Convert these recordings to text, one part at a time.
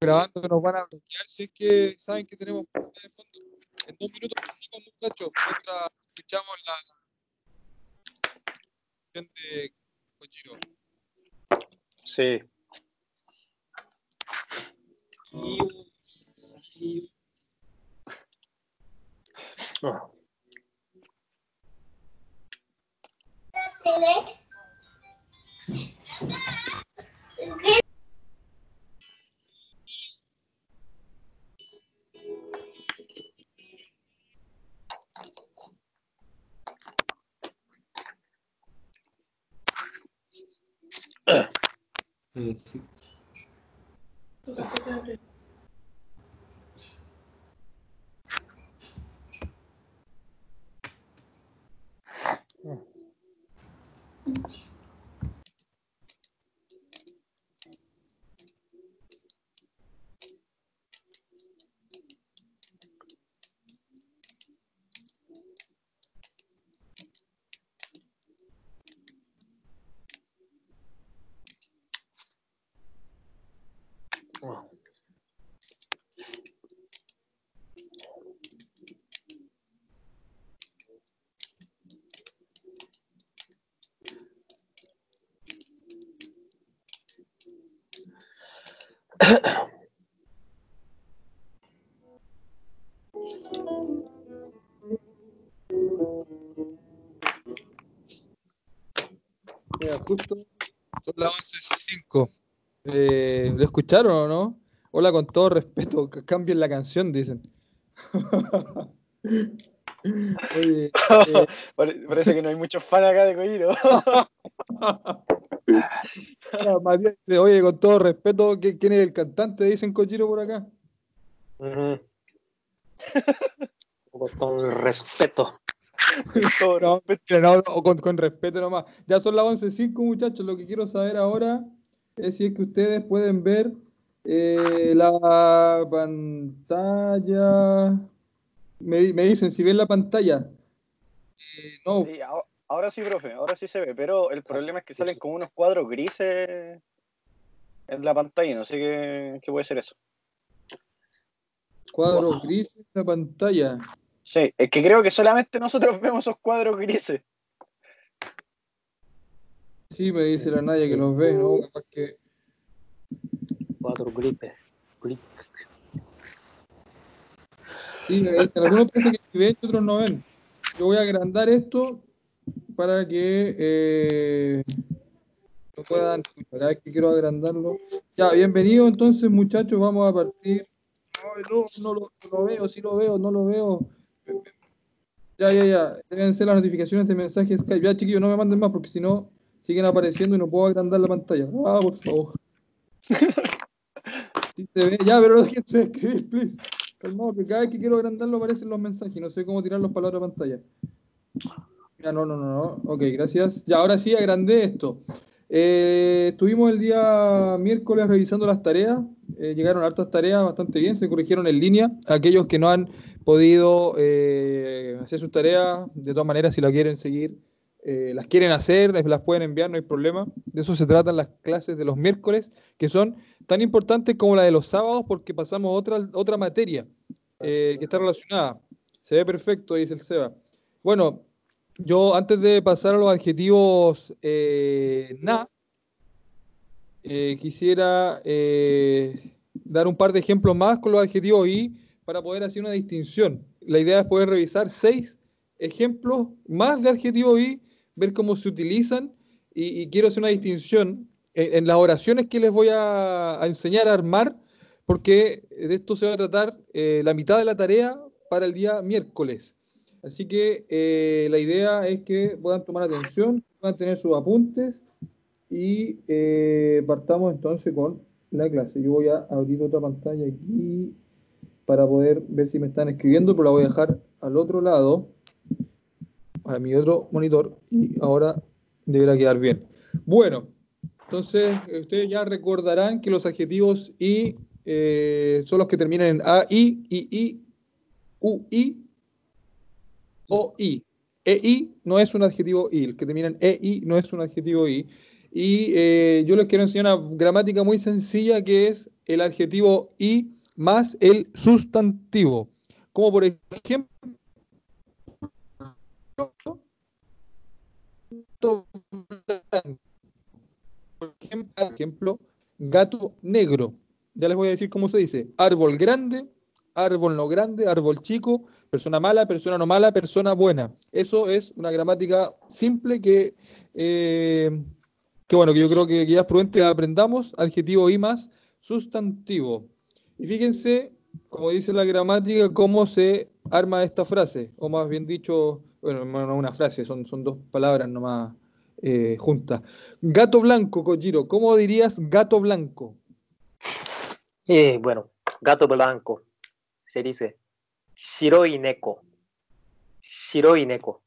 grabando que nos van a bloquear si es que saben que tenemos de fondo. En dos minutos, muchachos, mientras escuchamos la canción de Kojiro. Sí. Ah. Sí. Mira, justo son las 11.05. Eh, ¿Lo escucharon o no? Hola, con todo respeto, que cambien la canción, dicen. Oye, eh, Pare- Parece que no hay muchos fans acá de Coiro. oye, con todo respeto, ¿qui- ¿quién es el cantante? Dicen Cochiro por acá. Con el respeto. No, no, no, con, con respeto nomás. Ya son las 11.05, muchachos. Lo que quiero saber ahora es si es que ustedes pueden ver eh, la pantalla. Me, di- me dicen si ven la pantalla. Eh, no, Sí, ahora, ahora sí, profe, ahora sí se ve, pero el problema es que salen como unos cuadros grises en la pantalla, no sé qué, qué puede ser eso. cuadros grises en la pantalla. Sí, es que creo que solamente nosotros vemos esos cuadros grises. Sí, me dice la Naya que los ve, ¿no? Capaz que. Cuatro gripes. Grip. Sí, me dicen. Algunos piensan que ven y otros no ven. Yo voy a agrandar esto para que eh, lo puedan escuchar. A ver que quiero agrandarlo. Ya, bienvenido entonces, muchachos. Vamos a partir. No, no lo, no lo veo, sí lo veo, no lo veo. Ya, ya, ya. Deben ser las notificaciones de mensajes Skype. Ya, chiquillos, no me manden más porque si no siguen apareciendo y no puedo agrandar la pantalla. Ah, por favor. Sí se ve. Ya, pero no déjense de escribir, please. Calmado, que cada vez que quiero agrandarlo aparecen los mensajes. No sé cómo tirarlos para la otra pantalla. Ya, no, no, no, no. Ok, gracias. Ya, ahora sí agrandé esto. Eh, estuvimos el día miércoles revisando las tareas. Eh, llegaron hartas tareas bastante bien, se corrigieron en línea. Aquellos que no han podido eh, hacer sus tareas, de todas maneras, si la quieren seguir, las quieren hacer, las pueden enviar, no hay problema. De eso se tratan las clases de los miércoles, que son tan importantes como la de los sábados, porque pasamos otra, otra materia que está relacionada. Se ve perfecto, dice el Seba. Bueno, yo antes de pasar a los adjetivos eh, na, eh, quisiera eh, dar un par de ejemplos más con los adjetivos y para poder hacer una distinción. La idea es poder revisar seis ejemplos más de adjetivos y ver cómo se utilizan y, quiero hacer una distinción en, en las oraciones que les voy a, a enseñar a armar porque de esto se va a tratar eh, la mitad de la tarea para el día miércoles. Así que eh, la idea es que puedan tomar atención, puedan tener sus apuntes y eh, partamos entonces con la clase. Yo voy a abrir otra pantalla aquí para poder ver si me están escribiendo, pero la voy a dejar al otro lado, a mi otro monitor, y ahora deberá quedar bien. Bueno, entonces eh, ustedes ya recordarán que los adjetivos y eh, son los que terminan en A, I, I, I, U, I, O, I. E, I no es un adjetivo I, el que termina en E, I no es un adjetivo I. Y eh, yo les quiero enseñar una gramática muy sencilla que es el adjetivo y más el sustantivo. Como por ejemplo, por ejemplo, gato negro. Ya les voy a decir cómo se dice. Árbol grande, árbol no grande, árbol chico, persona mala, persona no mala, persona buena. Eso es una gramática simple que, eh, que bueno, que yo creo que ya es prudente que aprendamos. Adjetivo y más sustantivo. Y fíjense, como dice la gramática, cómo se arma esta frase, o más bien dicho, bueno, no una frase, son, son dos palabras nomás eh, juntas. Gato blanco, Kojiro, ¿cómo dirías gato blanco? Eh, bueno, gato blanco. Se dice shiroi neko. Shiroi neko.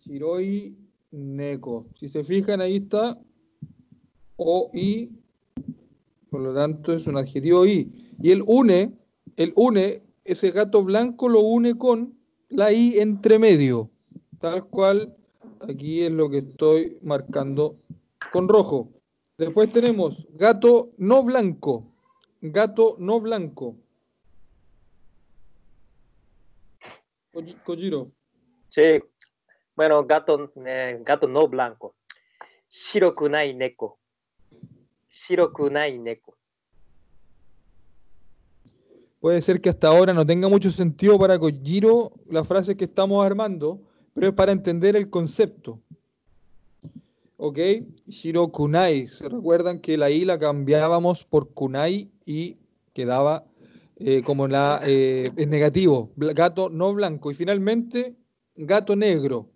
Shiroi neko. Si se fijan, ahí está o y, por lo tanto es un adjetivo y. Y él une, él une, ese gato blanco lo une con la i entre medio, tal cual aquí es lo que estoy marcando con rojo. Después tenemos gato no blanco, gato no blanco. Koji- Kojiro, Sí. Bueno, gato, eh, gato no blanco. Shiroku nai neko. Shiroku nai neko. puede ser que hasta ahora no tenga mucho sentido para Kojiro la frase que estamos armando, pero es para entender el concepto. ¿Ok? Shiro Kunai. ¿Se recuerdan que la I la cambiábamos por Kunai y quedaba eh, como la eh, en negativo? Gato no blanco. Y finalmente, gato negro.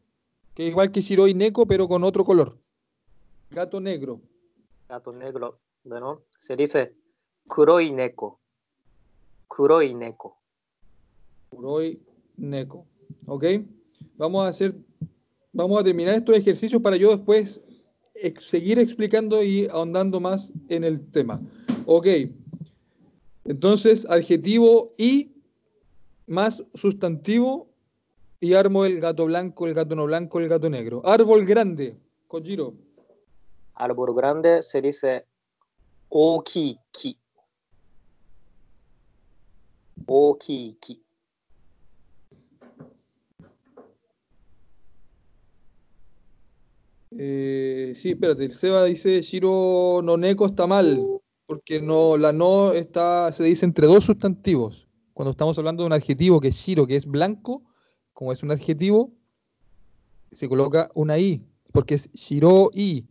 Que es igual que Shiroi Neko, pero con otro color. Gato negro. Gato negro. Bueno, se dice kuroi neko. Kuroi neko. Kuroi Neko. ¿Ok? Vamos a hacer, vamos a terminar estos ejercicios para yo después seguir explicando y ahondando más en el tema. Ok. Entonces, adjetivo y más sustantivo y armo el gato blanco, el gato no blanco, el gato negro. Árbol grande. Kojiro. Árbol grande se dice okiki. Okiki. Eh, sí, espérate, el Seba dice Shiro no neko está mal, porque no, la no está, se dice entre dos sustantivos. Cuando estamos hablando de un adjetivo que es Shiro, que es blanco, como es un adjetivo, se coloca una I, porque es Shiro I.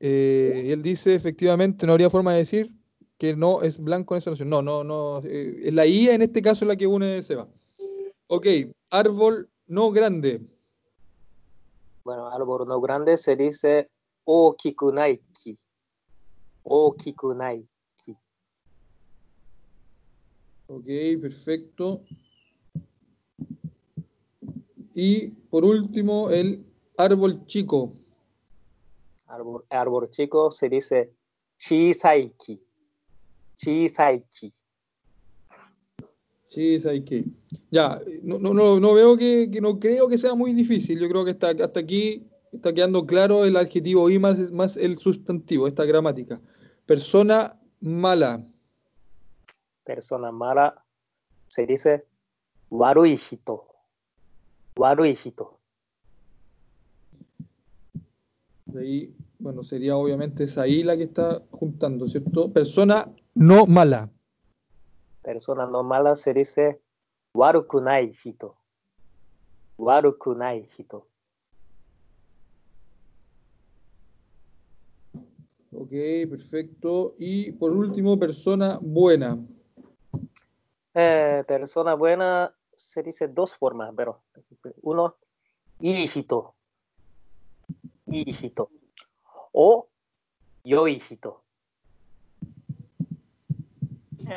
Eh, él dice, efectivamente, no habría forma de decir que no es blanco en esa noción. No, no, no. eh, es la I en este caso la que une Seba. Ok, árbol no grande. Bueno, árbol no grande se dice okiku nai ki. Okiku nai ki. Ok, perfecto. Y por último, el árbol chico. Árbol, árbol chico se dice chisai ki. Sí, ¿sabes qué? Ya, no, no, no, no veo que, que no creo que sea muy difícil. Yo creo que está, hasta aquí está quedando claro el adjetivo y más, más el sustantivo, esta gramática. Persona mala. Persona mala se dice warui hito. Warui hito. De ahí, bueno, sería obviamente esa I la que está juntando, ¿cierto? Persona no mala. Persona no mala se dice waruku nai hito. Waruku nai hito. Ok, perfecto. Y por último, persona buena. Eh, persona buena se dice dos formas, pero uno, hijito. Hijito. O yoi hito.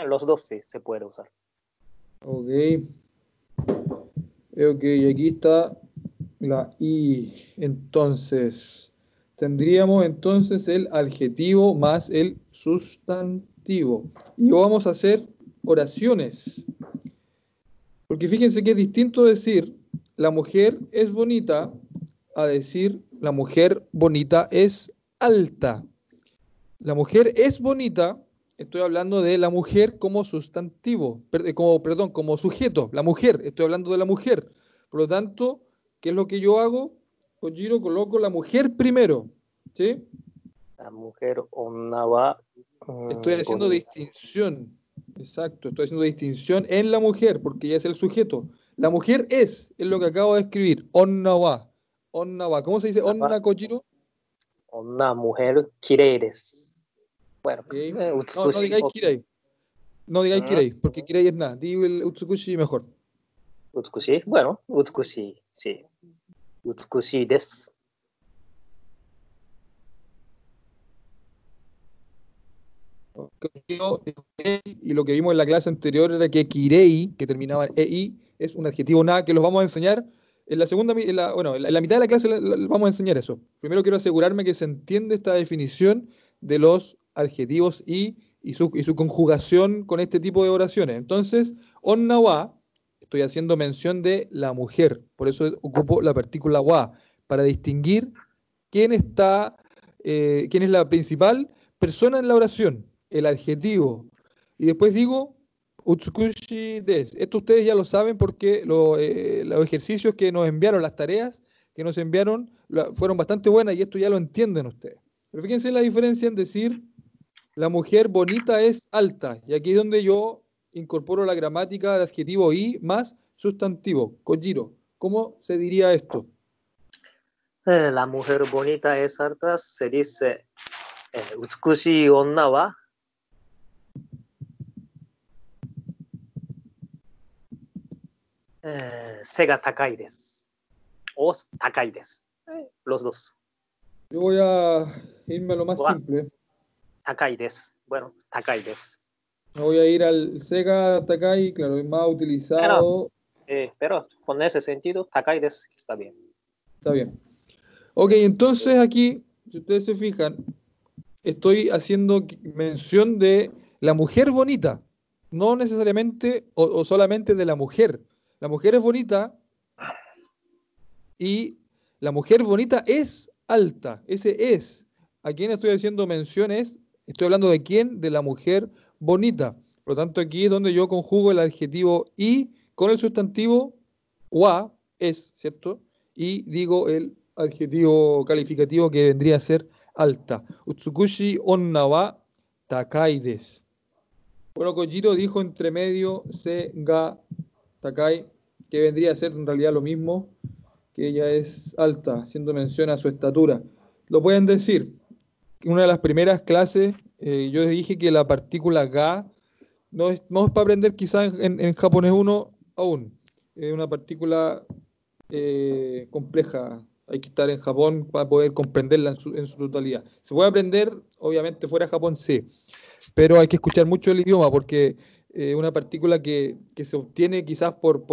Los dos sí se puede usar. Ok. Ok, aquí está la I. Entonces, tendríamos entonces el adjetivo más el sustantivo. Y vamos a hacer oraciones. Porque fíjense que es distinto decir la mujer es bonita a decir la mujer bonita es alta. La mujer es bonita, estoy hablando de la mujer como sustantivo, como, perdón, como sujeto, la mujer, estoy hablando de la mujer. Por lo tanto, ¿qué es lo que yo hago? Ojiro, coloco la mujer primero, ¿sí? La mujer onna Estoy haciendo distinción, exacto, estoy haciendo distinción en la mujer, porque ella es el sujeto. La mujer es, es lo que acabo de escribir, onna wa. ¿Cómo se dice onna, Kojiro? Onna, mujer, kirei Bueno, eh, no, no digáis kirei. No digáis kirei, porque kirei es nada. Digo el utsukushi mejor. Utsukushi, bueno, utsukushi, sí. Utsukushi desu. Y lo que vimos en la clase anterior era que kirei, que terminaba en ei, es un adjetivo nada que los vamos a enseñar en la segunda, bueno, en la, mitad de la clase vamos a enseñar eso. Primero quiero asegurarme que se entiende esta definición de los adjetivos y, y, su, conjugación con este tipo de oraciones. Entonces, onnawa, estoy haciendo mención de la mujer, por eso ocupo la partícula wa, para distinguir quién está, eh, quién es la principal persona en la oración, el adjetivo. Y después digo Utsukushi des. Esto ustedes ya lo saben porque eh, los ejercicios que nos enviaron, las tareas que nos enviaron, fueron bastante buenas y esto ya lo entienden ustedes. Pero fíjense la diferencia en decir la mujer bonita es alta, y aquí es donde yo incorporo la gramática de adjetivo y más sustantivo, Kojiro. ¿Cómo se diría esto? Eh, la mujer bonita es alta, se dice eh, utsukushi onna wa eh, sega takai desu. O takai. Eh. Los dos. Yo voy a irme a lo más simple. Takai Des. Bueno, Takai Des. Me voy a ir al Sega Takai, claro, es más utilizado. Eh, pero, con ese sentido, Takai Des está bien. Está bien. Ok, entonces aquí, si ustedes se fijan, estoy haciendo mención de la mujer bonita, no necesariamente o, solamente de la mujer. La mujer es bonita y la mujer bonita es alta, ese es. A quien estoy haciendo mención es Estoy hablando de quién? De la mujer bonita. Por lo tanto, aquí es donde yo conjugo el adjetivo y con el sustantivo wa es, ¿cierto? Y digo el adjetivo calificativo que vendría a ser alta. Utsukushi onna wa takaides. Bueno, Kojiro dijo entre medio se ga takai que vendría a ser en realidad lo mismo, que ella es alta, haciendo mención a su estatura. Lo pueden decir. En una de las primeras clases eh, yo dije que la partícula ga no es, es para aprender quizás en, japonés 1 aún. Es una partícula eh, compleja. Hay que estar en Japón para poder comprenderla en su, en totalidad. Se puede aprender, obviamente, fuera de Japón, sí. Pero hay que escuchar mucho el idioma porque eh, una partícula que, se obtiene quizás por,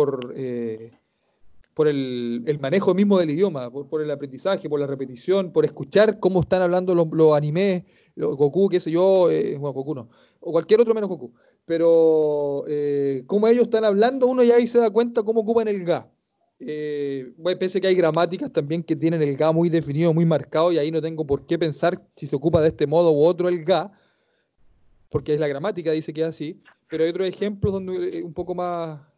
por el, manejo mismo del idioma, por, el aprendizaje, por la repetición, por escuchar cómo están hablando los, los animes, los Goku, qué sé yo, eh, bueno, Goku no, o cualquier otro menos Goku, pero cómo ellos están hablando, uno ya ahí se da cuenta cómo ocupan el ga. bueno, pese que hay gramáticas también que tienen el ga muy definido, muy marcado, y ahí no tengo por qué pensar si se ocupa de este modo u otro el ga, porque es la gramática, dice que es así, pero hay otros ejemplos donde es un poco más, eh,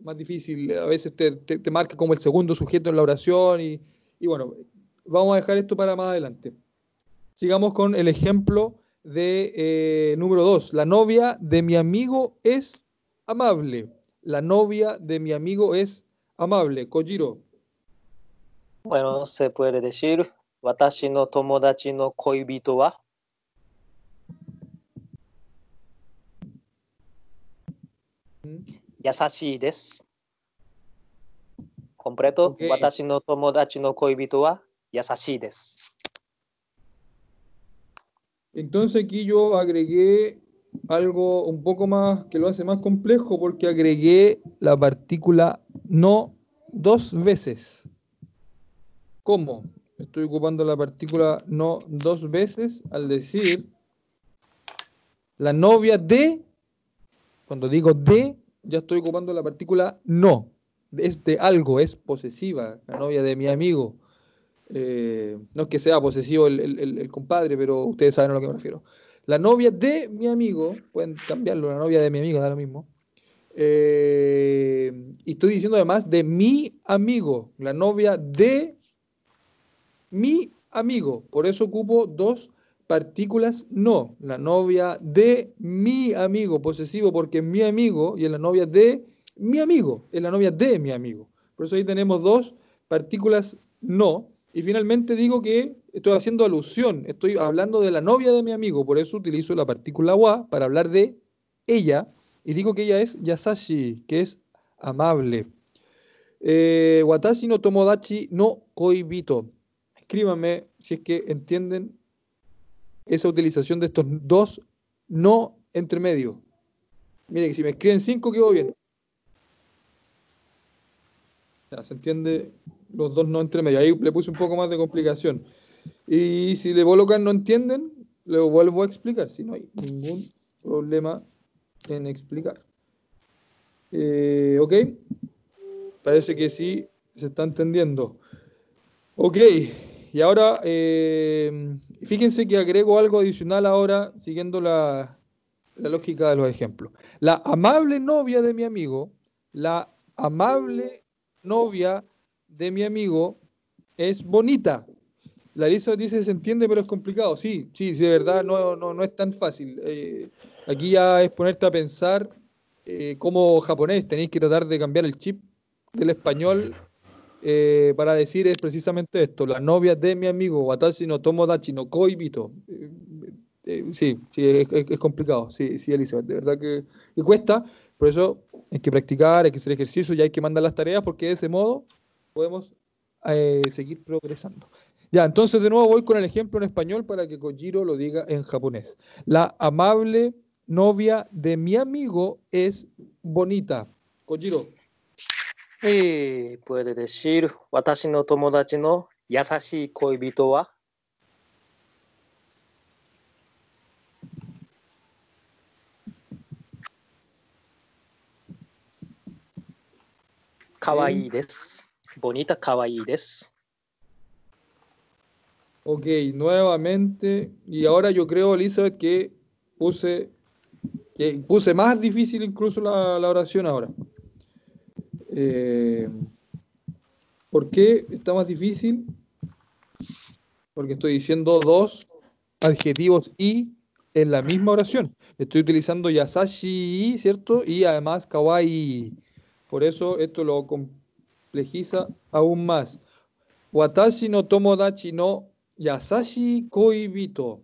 más difícil. A veces te, te, marca como el segundo sujeto en la oración y, y, bueno, vamos a dejar esto para más adelante. Sigamos con el ejemplo de eh, número dos. La novia de mi amigo es amable. La novia de mi amigo es amable. Kojiro. Bueno, se puede decir, watashi no tomodachi no koibito wa Yasashi des. Completo. Okay. Watashi no tomodachi no koibito wa yasashi des. Entonces aquí yo agregué algo un poco más que lo hace más complejo porque agregué la partícula no dos veces. ¿Cómo? Estoy ocupando la partícula no dos veces al decir la novia de cuando digo de, ya estoy ocupando la partícula no. Es de algo, es posesiva, la novia de mi amigo. Eh, no es que sea posesivo el, el- el compadre, pero ustedes saben a lo que me refiero. La novia de mi amigo, pueden cambiarlo, la novia de mi amigo, da lo mismo. Eh, y estoy diciendo además de mi amigo, la novia de mi amigo. Por eso ocupo dos partículas no. La novia de mi amigo, posesivo porque es mi amigo, y es la novia de mi amigo, es la novia de mi amigo. Por eso ahí tenemos dos partículas no. Y finalmente digo que estoy haciendo alusión, estoy hablando de la novia de mi amigo, por eso utilizo la partícula wa para hablar de ella. Y digo que ella es yasashi, que es amable. Eh, watashi no tomodachi no koibito. Escríbanme si es que entienden esa utilización de estos dos no entre medio. Mire que si me escriben cinco quedó bien. Ya, se entiende los dos no entre medio. Ahí le puse un poco más de complicación. Y si le colocan no entienden, le vuelvo a explicar. Si no hay ningún problema en explicar. Eh, ¿Ok? Parece que sí se está entendiendo. Ok, y ahora eh, fíjense que agrego algo adicional ahora, siguiendo la, la lógica de los ejemplos. La amable novia de mi amigo, la amable novia de mi amigo es bonita. La Elisa dice, se entiende, pero es complicado. Sí, sí, sí, de verdad, no, no, no es tan fácil. Eh, aquí ya es ponerte a pensar eh, como japonés, tenéis que tratar de cambiar el chip del español eh, para decir es precisamente esto, la novia de mi amigo, Watashi no Tomodachi no Koibito. Eh, eh, sí, sí, es, complicado, sí, sí, Elizabeth, de verdad que, que cuesta, por eso hay que practicar, hay que hacer ejercicio y hay que mandar las tareas porque de ese modo podemos eh, seguir progresando. Ya, entonces de nuevo voy con el ejemplo en español para que Kojiro lo diga en japonés. La amable novia de mi amigo es bonita. Kojiro. えー、puede decir 私の友達の優しい恋人はかわいいです。bonita かわいいです。Ok, nuevamente. Y ahora yo creo, Elizabeth, que puse, que puse más difícil incluso la, la oración ahora. Eh, ¿Por qué está más difícil? Porque estoy diciendo dos adjetivos y en la misma oración. Estoy utilizando yasashi, ¿cierto? Y además kawaii. Por eso esto lo complejiza aún más. Watashi no tomodachi no yasashi koibito.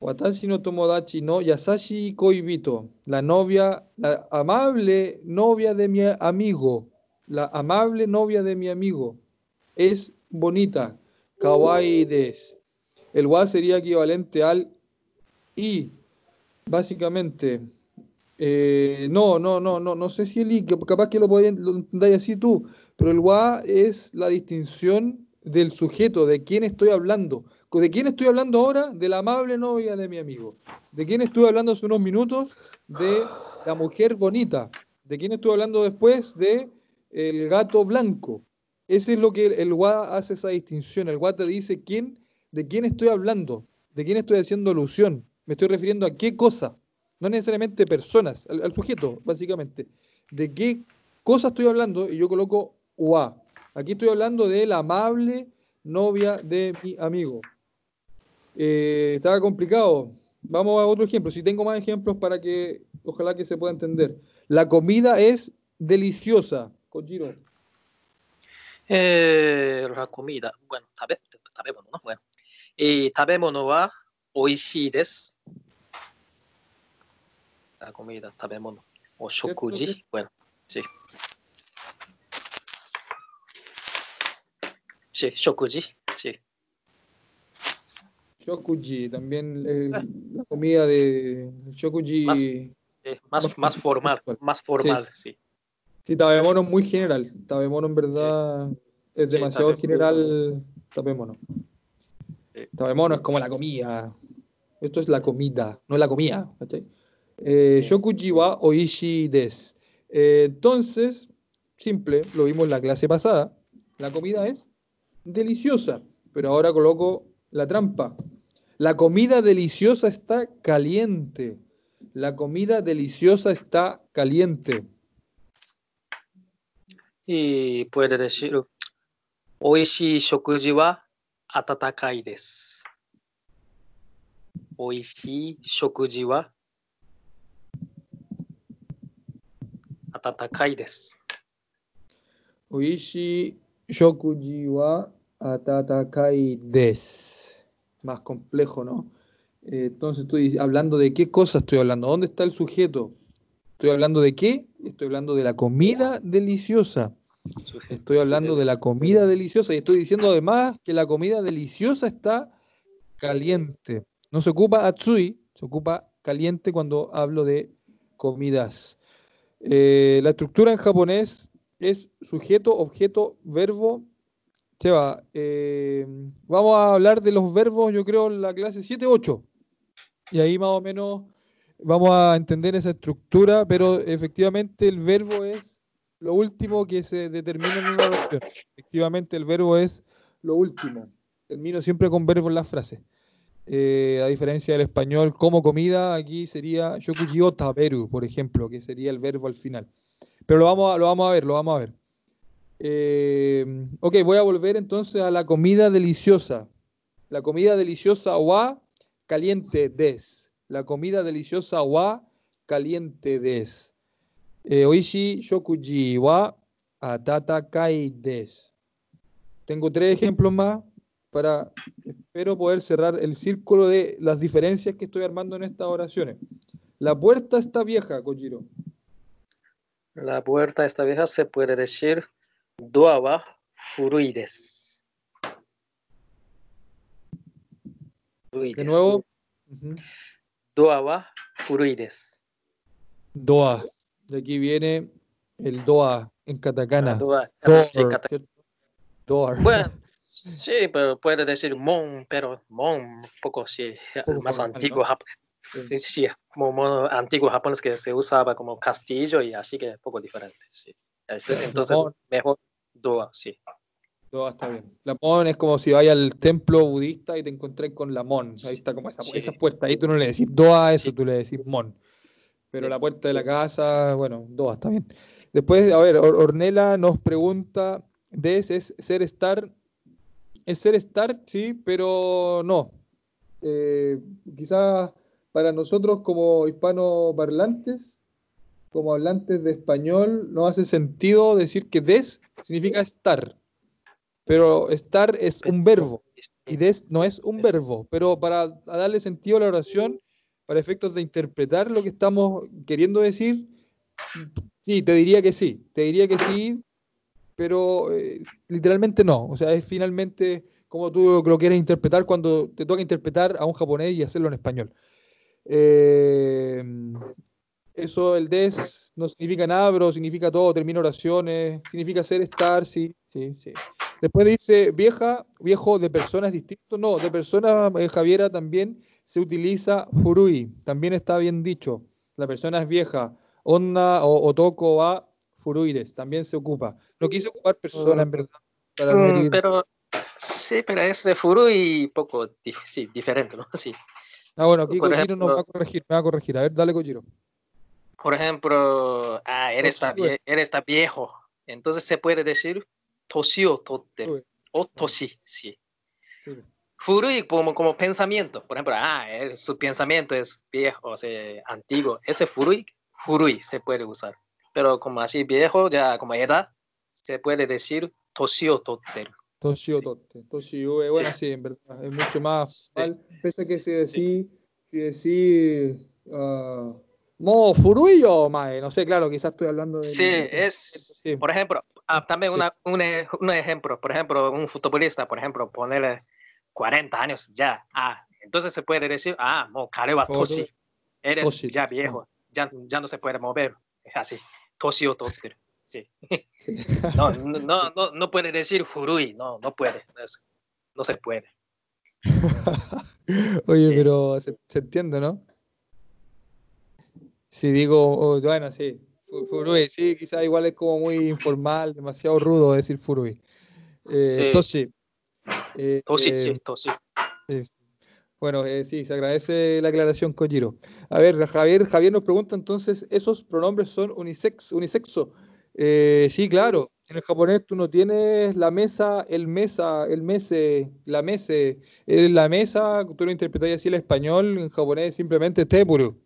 Watashi no tomodachi no yasashi koibito. La novia, la amable novia de mi amigo. La amable novia de mi amigo. Es bonita. Kawaii des. El wa sería equivalente al i. Básicamente. Eh, no, no, no, no, no sé si el i, que capaz que lo entendáis así tú, pero el wa es la distinción del sujeto, de quién estoy hablando. ¿De quién estoy hablando ahora? De la amable novia de mi amigo. ¿De quién estuve hablando hace unos minutos? De la mujer bonita. ¿De quién estuve hablando después? De el gato blanco. Ese es lo que el, wa hace esa distinción. El wa te dice quién, de quién estoy hablando, de quién estoy haciendo alusión. Me estoy refiriendo a qué cosa. No necesariamente personas, al, al sujeto, básicamente. ¿De qué cosa estoy hablando? Y yo coloco wa. Aquí estoy hablando de la amable novia de mi amigo. Eh, estaba complicado. Vamos a otro ejemplo. Si tengo más ejemplos para que ojalá que se pueda entender. La comida es deliciosa. Kojiro. Eh, la comida. Bueno, tabe, ¿no? Bueno. Eh, y tabemono wa oishii desu. La comida, tabemono. O shokuji. Bueno, sí. Sí, shokuji. Sí. Shokuji, también eh, la comida de Shokuji. Más- Sí, más, Más- más formal, más formal, sí. Sí, Tabemono es muy general. Tabemono en verdad es Sí, demasiado Tabemono. general. Tabemono. Sí. Tabemono es como la comida. Esto es la comida, no es la comida. Eh, Sí. Shokuji wa oishi des. Eh, entonces, simple, lo vimos en la clase pasada. La comida es deliciosa. Pero ahora coloco la trampa. La comida deliciosa está caliente. La comida deliciosa está caliente. Y puede decir, oishi shokuji wa atatakai desu. Oishi shokuji wa atatakai desu. Oishi shokuji wa atatakai desu. Más complejo, ¿no? Eh, entonces estoy hablando de qué cosa estoy hablando. ¿Dónde está el sujeto? ¿Estoy hablando de qué? Estoy hablando de la comida deliciosa. Estoy hablando de la comida deliciosa y estoy diciendo además que la comida deliciosa está caliente. No se ocupa atsui, se ocupa caliente cuando hablo de comidas. Eh, la estructura en japonés es sujeto, objeto, verbo. Cheva, eh, vamos a hablar de los verbos, yo creo, en la clase 7-8. Y ahí más o menos vamos a entender esa estructura, pero efectivamente el verbo es lo último que se determina en una oración. Efectivamente el verbo es lo último. Termino siempre con verbo en las frases. Eh, a diferencia del español, como comida, aquí sería shokuji o taberu, por ejemplo, que sería el verbo al final. Pero lo vamos a, lo vamos a ver, lo vamos a ver. Eh, ok, voy a volver entonces a la comida deliciosa. La comida deliciosa wa caliente des. La comida deliciosa wa caliente des. Eh, oishi shokuji wa atatakai des. Tengo tres ejemplos más para, espero poder cerrar el círculo de las diferencias que estoy armando en estas oraciones. La puerta está vieja, Kojiro. La puerta esta vieja se puede decir ドアは古いです。古い De です nuevo. Ujú. ドアは古いです。 Doa. De aquí viene el doa en katakana. ドア、 Door, sí, cata- ¿cierto? Door. Bueno, sí, pero puede decir mon, pero mon un poco sí, Poco más formal, antiguo, ¿no? jap- Sí. sí, como modo antiguo japonés que se usaba como castillo y así que un poco diferente, sí. Este- Claro, Entonces, mon. mejor doa, sí. Doa está bien. La mon es como si vayas al templo budista y te encontrás con la mon. Ahí está como esa, Sí. esa puerta. Ahí tú no le decís doa a eso, Sí. tú le decís mon. Pero la puerta de la casa, bueno, doa está bien. Después, a ver, Or- Ornella nos pregunta, ¿des es ser estar? Es ser estar, sí, pero no. Eh, quizás para nosotros como hispanoparlantes, como hablantes de español, no hace sentido decir que des significa estar. Pero estar es un verbo y des no es un verbo. Pero para darle sentido a la oración, para efectos de interpretar lo que estamos queriendo decir, sí, te diría que sí. Te diría que sí, pero eh, literalmente no. O sea, es finalmente como tú lo quieres interpretar cuando te toca interpretar a un japonés y hacerlo en español. Eh, eso, el des, no significa nada, pero significa todo, termina oraciones, significa ser, estar, sí, sí, sí. Después dice vieja, viejo de personas distintos. No, de personas, eh, Javiera, también se utiliza furui, también está bien dicho. La persona es vieja. Onna o otoko wa furuides, también se ocupa. No quise ocupar persona, en verdad, para Mm, pero sí, pero es de furui poco sí, diferente, ¿no? Sí. Ah, bueno, aquí Kojiro nos va a corregir, me va a corregir. A ver, dale, Kojiro. Por ejemplo, ah, eres, está Toshi, eres está viejo. Entonces se puede decir toshi o totte. O toshi, sí. Furui como, como pensamiento. Por ejemplo, ah, él- su pensamiento es viejo, o sea, antiguo. Ese furui, furui se puede usar. Pero como así viejo, ya como edad, se puede decir toshi o totte. Toshio Sí. Totte. Toshio, eh, bueno, Sí. sí, en verdad, es mucho más Sí. Pese a que si decís, si decís, ah, Mo Furuyo, mae, no sé, claro, quizás estoy hablando de. Sí, es, Sí. por ejemplo, ah, también Sí. una, un, e- un ejemplo, por ejemplo, un futbolista, por ejemplo, ponerle 40 años ya, ah, entonces se puede decir, ah, mo, Karewa Toru- Toshi, eres Toshi, ya viejo, ya, ya no se puede mover, es así, Toshi o Totter, sí. No, no, no, no, no puede decir Furui, no, no puede, no, no se puede. Oye, Sí. pero se, se entiende, ¿no? Si digo, oh, bueno, sí, fu- Furui, sí, quizás igual es como muy informal, demasiado rudo decir Furui. Eh, Sí. Eh, eh, sí, eh, bueno, eh, sí, se agradece la aclaración, Kojiro. A ver, Javier, Javier nos pregunta entonces, ¿esos pronombres son unisex, unisexo? Eh, sí, claro. En el japonés tú no tienes la mesa, el mesa, el mese, la mese. La mesa, tú lo interpretas así el español, en japonés simplemente teburu.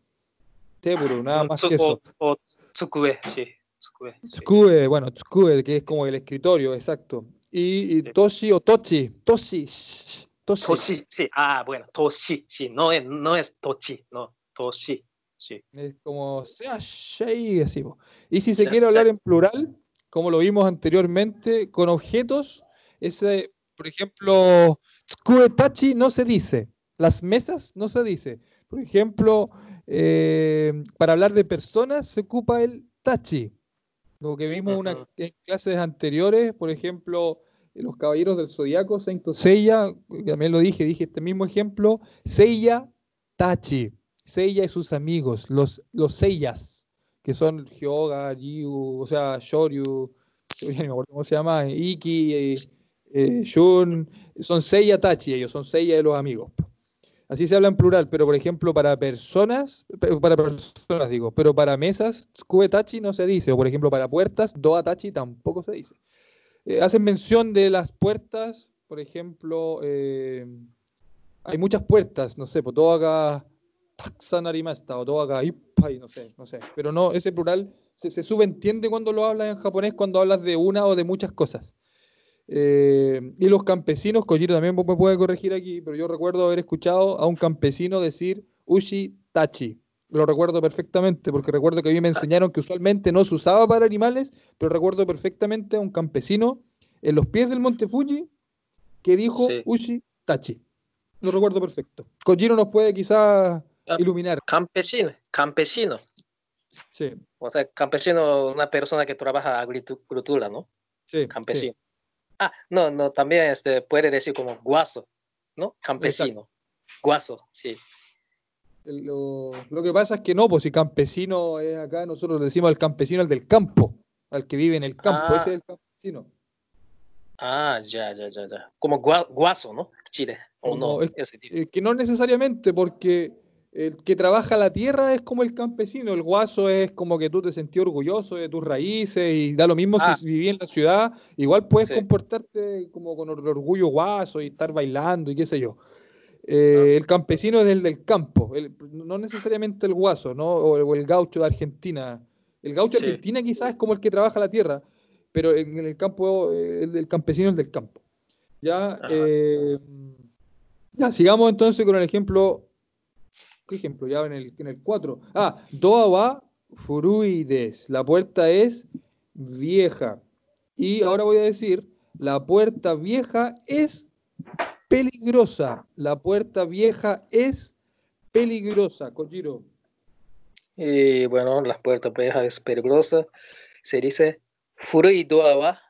Teburu, nada más que eso. O, o tsukue, sí. Tsukue. sí. Tsukue, bueno, tsukue, que es como el escritorio, exacto. Y, y toshi o tochi, toshi, toshi. Toshi, sí. Ah, bueno, Toshi, sí. No es, no es Tochi, no. Toshi, sí. Es como así. Y si se quiere hablar en plural, como lo vimos anteriormente, con objetos, ese, por ejemplo, tsukue tachi no se dice. Las mesas no se dice. Por ejemplo, eh, para hablar de personas se ocupa el tachi. Lo que vimos una- en clases anteriores, por ejemplo, los caballeros del zodiaco, Seiya, también lo dije, dije este mismo ejemplo, Seiya Tachi, Seiya y sus amigos, los, los Seiyas, que son Hyoga, Ryu, o sea, Shoryu, ni me acuerdo cómo se llama, Iki, eh, eh, Shun, son Seiya Tachi, ellos son Seiya de los amigos. Así se habla en plural, pero por ejemplo para personas, pe- para personas digo, pero para mesas, Tsukue Tachi no se dice, o por ejemplo para puertas, Doa Tachi tampoco se dice. Eh, hacen mención de las puertas, por ejemplo, eh, hay muchas puertas, no sé, pues todo acá Taksan arimasta, o todo acá Ippai, no sé, no sé, pero no, ese plural se, se subentiende cuando lo hablas en japonés, cuando hablas de una o de muchas cosas. Eh, y los campesinos, Kojiro también me puede corregir aquí, pero yo recuerdo haber escuchado a un campesino decir Ushi Tachi. Lo recuerdo perfectamente, porque recuerdo que a mí me enseñaron que usualmente no se usaba para animales, pero recuerdo perfectamente a un campesino en los pies del monte Fuji que dijo Sí. Ushi Tachi. Lo recuerdo perfecto. Kojiro nos puede quizás Ah. iluminar. Campesino, campesino. Sí, O sea, campesino, una persona que trabaja agricultura, ¿no? sí, sí. Ah, no, no, también este, puede decir como guaso, ¿no? Campesino. Guaso, sí. Lo, lo que pasa es que no, pues si campesino es acá, nosotros le decimos al campesino al del campo, al que vive en el campo, Ah. ese es el campesino. Ah, ya, ya, ya, ya. Como gua- guaso, ¿no? Chile. O no, es- ese tipo. Eh, que no necesariamente, porque el que trabaja la tierra es como el campesino, el guaso es como que tú te sentís orgulloso de tus raíces y da lo mismo Ah. si viví en la ciudad, igual puedes Sí. comportarte como con or- orgullo guaso y estar bailando y qué sé yo. Eh, Ah. El campesino es el del campo, el- no necesariamente el guaso, ¿no? O el, o el gaucho de Argentina. El gaucho de Sí. Argentina quizás es como el que trabaja la tierra, pero en en el campo, eh, el campesino es del campo. Ya, eh, ya, sigamos entonces con el ejemplo. ¿Qué ejemplo? Ya en el, en el 4. Ah, Doa furuides. La puerta es vieja. Y ahora voy a decir, la puerta vieja es peligrosa. La puerta vieja es peligrosa. Kojiro. Y bueno, las puertas viejas es peligrosa. Se dice furui doa wa.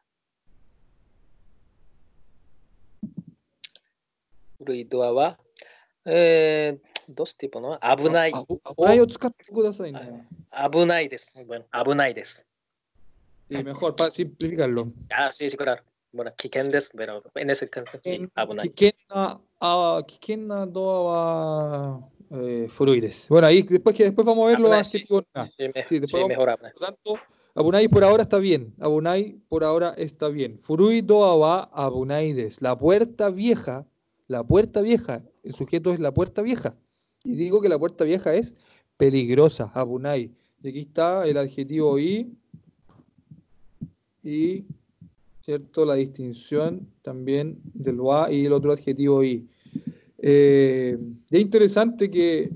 Furui doa wa. Eh, dos tipos, ¿no? Abunai. 危ないを使ってくださいね。 Abunai des. Bueno, abunai des. Sí, mejor, para simplificarlo. Ah, sí, sí, claro. Bueno, kiken des, pero en ese caso, sí, abunai. 危険な、あー危険なドアは、えー古いです。Bueno, ahí después, que después vamos a ver los Abunai, sí. adjetivos. Ah, Sí, me- Sí, sí, después vamos- mejor abunai. Por lo tanto, Abunai por ahora está bien. Abunai por ahora está bien. Furui doa wa abunaides. La puerta vieja, la puerta vieja, el sujeto es la puerta vieja. Y digo que la puerta vieja es peligrosa, abunai. Y aquí está el adjetivo i y, ¿cierto? La distinción también del wa y el otro adjetivo i. Eh, es interesante que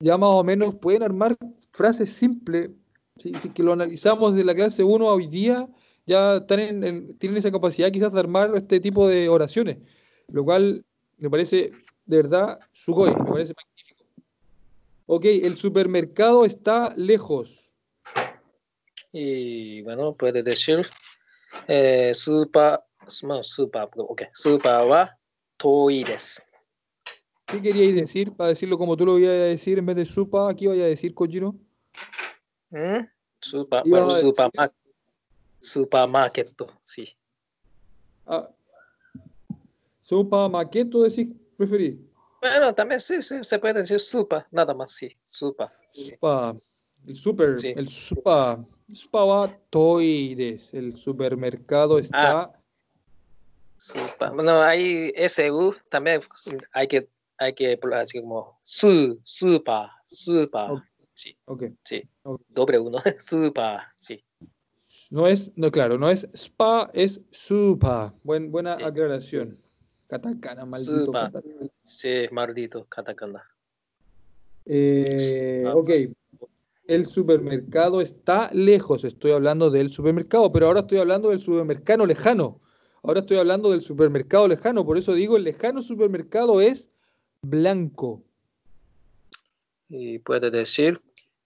ya más o menos pueden armar frases simples. Si, que lo analizamos de la clase 1 a hoy día, ya están en- en- tienen esa capacidad quizás de armar este tipo de oraciones, lo cual me parece de verdad sugoi, me parece. Ok, el supermercado está lejos. Y bueno, puede decir, eh, super, bueno, super, ok, super wa toi desu. ¿Qué queríais decir? Para decirlo como tú lo ibas a decir, en vez de supa, aquí voy a decir Kojiro. ¿Mm? Super, Iba bueno, supermarket, supermarket, sí. Ah, Supa, maqueto, decís, preferís. Bueno, también sí, sí, se puede decir supa, nada más, sí, supa. sí. Supa, el super, Sí. el supa, supa wa toides. El supermercado está. Supa. Bueno, hay SU, también hay que, hay que así como su, supa, supa. Ok. Sí, Ok. sí. Doble uno, supa, sí. No es, no, claro, no es spa, es supa. Buen, buena Sí. aclaración. Katakana, maldito. Sí, maldito, katakana. Eh, ah, ok. El supermercado está lejos. Estoy hablando del supermercado, pero ahora estoy hablando del supermercado lejano. Ahora estoy hablando del supermercado lejano. Por eso digo, el lejano supermercado es blanco. Y puedes decir,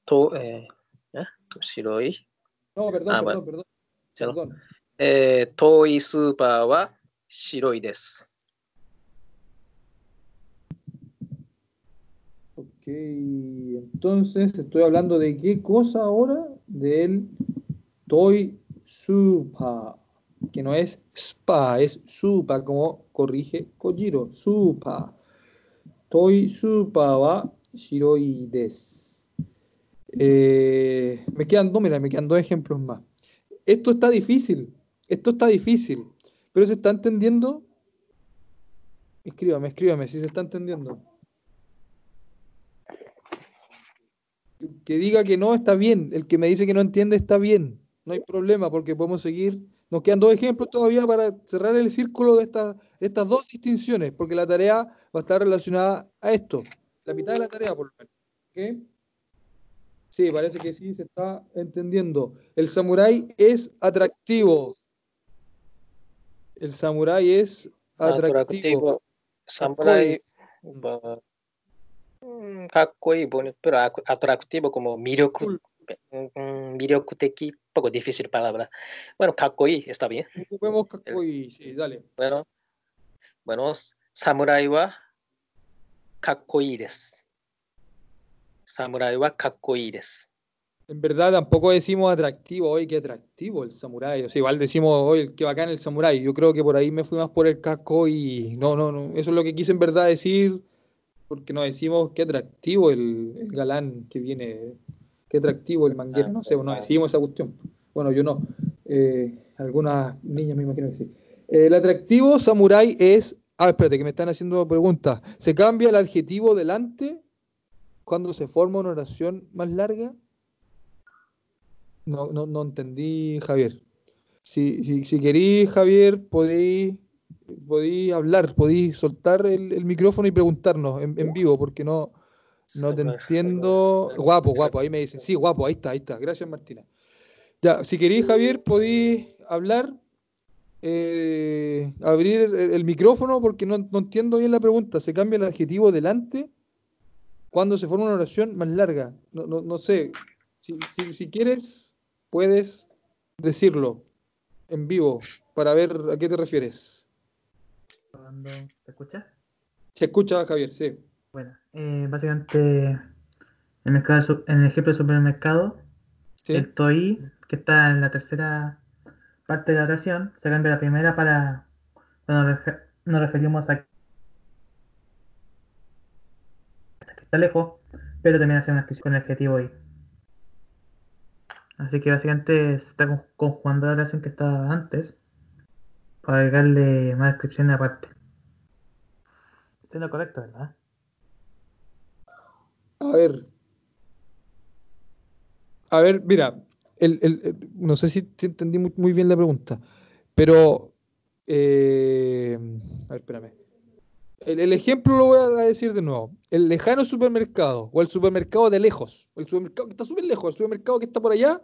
tú, eh, ¿eh? Shiroi. No, perdón, ah, perdón, perdón, perdón. Eh, Super wa shiroi desu. Entonces estoy hablando de qué cosa ahora? Del Toy Supa, que no es spa, es supa, como corrige Kojiro, supa. Toy Supa wa shiroi desu. Eh, me quedan dos, mira, me quedan dos ejemplos más. Esto está difícil, esto está difícil, pero se está entendiendo. Escríbame, escríbame si se está entendiendo. Que diga que no está bien. El que me dice que no entiende está bien. No hay problema porque podemos seguir. Nos quedan dos ejemplos todavía para cerrar el círculo de, estas de estas dos distinciones, porque la tarea va a estar relacionada a esto. La mitad de la tarea, por lo menos. Sí, parece que sí se está entendiendo. El samurái es atractivo. El samurái es atractivo. サムライは、うんかっこいい、bonito, pero ac- atractivo como 魅力、 Cool. mm, 魅力的、poco difícil palabra. Bueno, かっこいい、está bien. Ocupemos kakoi. Sí, dale. Bueno, bueno, サムライはかっこいいです。サムライはかっこいいです。 En verdad tampoco decimos atractivo, hoy qué atractivo el samurái. O sea, igual decimos, hoy qué bacán el samurái. Yo creo que por ahí me fui más por el casco y no, no, no. Eso es lo que quise en verdad decir, porque no decimos qué atractivo el, el galán que viene, qué atractivo el manguero, no sé, no decimos esa cuestión. Bueno, yo no. Eh, algunas niñas me imagino que sí. El atractivo samurái es. Ah, espérate, que me están haciendo preguntas. ¿Se cambia el adjetivo delante cuando se forma una oración más larga? No, no, no entendí, Javier. Si, si, si querís, Javier, podéis, podéis hablar, podéis soltar el, el micrófono y preguntarnos en, en vivo, porque no, no te entiendo. Guapo, guapo, ahí me dicen. Sí, guapo, ahí está, ahí está. Gracias, Martina. Ya, si queréis, Javier, podéis hablar, eh, abrir el, el micrófono, porque no, no entiendo bien la pregunta. ¿Se cambia el adjetivo delante cuando se forma una oración más larga? No, no, no sé. Si, si, si quieres, puedes decirlo en vivo para ver a qué te refieres. ¿Te escuchas? Se escucha, Javier, sí. Bueno, eh, básicamente en el, en ejemplo del supermercado, ¿Sí? el TOI, que está en la tercera parte de la oración, se cambia la primera para cuando nos referimos a que está lejos, pero también hace una descripción con el adjetivo I. Así que básicamente se está con- conjugando la oración que estaba antes para agregarle más descripción aparte. Estoy en lo correcto, ¿verdad? A ver. A ver, mira, el, el- el- no sé si, si entendí muy, muy bien la pregunta, pero... eh, a ver, espérame. El, el ejemplo lo voy a decir de nuevo. El lejano supermercado o el supermercado de lejos, el supermercado que está súper lejos, el supermercado que está por allá,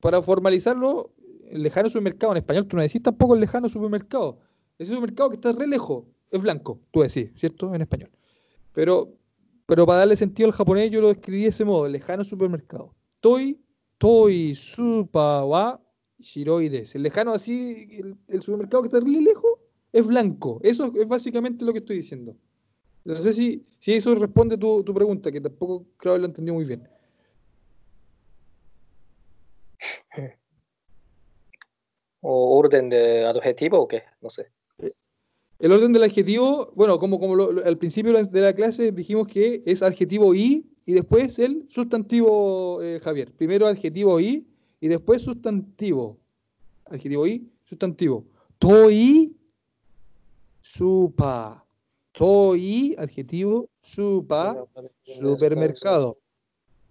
para formalizarlo, el lejano supermercado en español, tú no decís tampoco el lejano supermercado. Ese supermercado que está re lejos es blanco, tú decís, ¿cierto? En español. Pero pero para darle sentido al japonés yo lo escribí de ese modo, lejano supermercado. Toi, toi, supa, wa, shiroides. El lejano así, el, supermercado que está re lejos, es blanco. Eso es básicamente lo que estoy diciendo. No sé si, si eso responde tu, tu pregunta, que tampoco creo que lo entendí muy bien. ¿O orden de adjetivo o qué? No sé. El orden del adjetivo, bueno, como, como lo- lo- al principio de la clase dijimos que es adjetivo i y después el sustantivo, eh, Javier. Primero adjetivo i y después sustantivo. Adjetivo i, sustantivo. Toi, supa. Toi, adjetivo, supa, supermercado.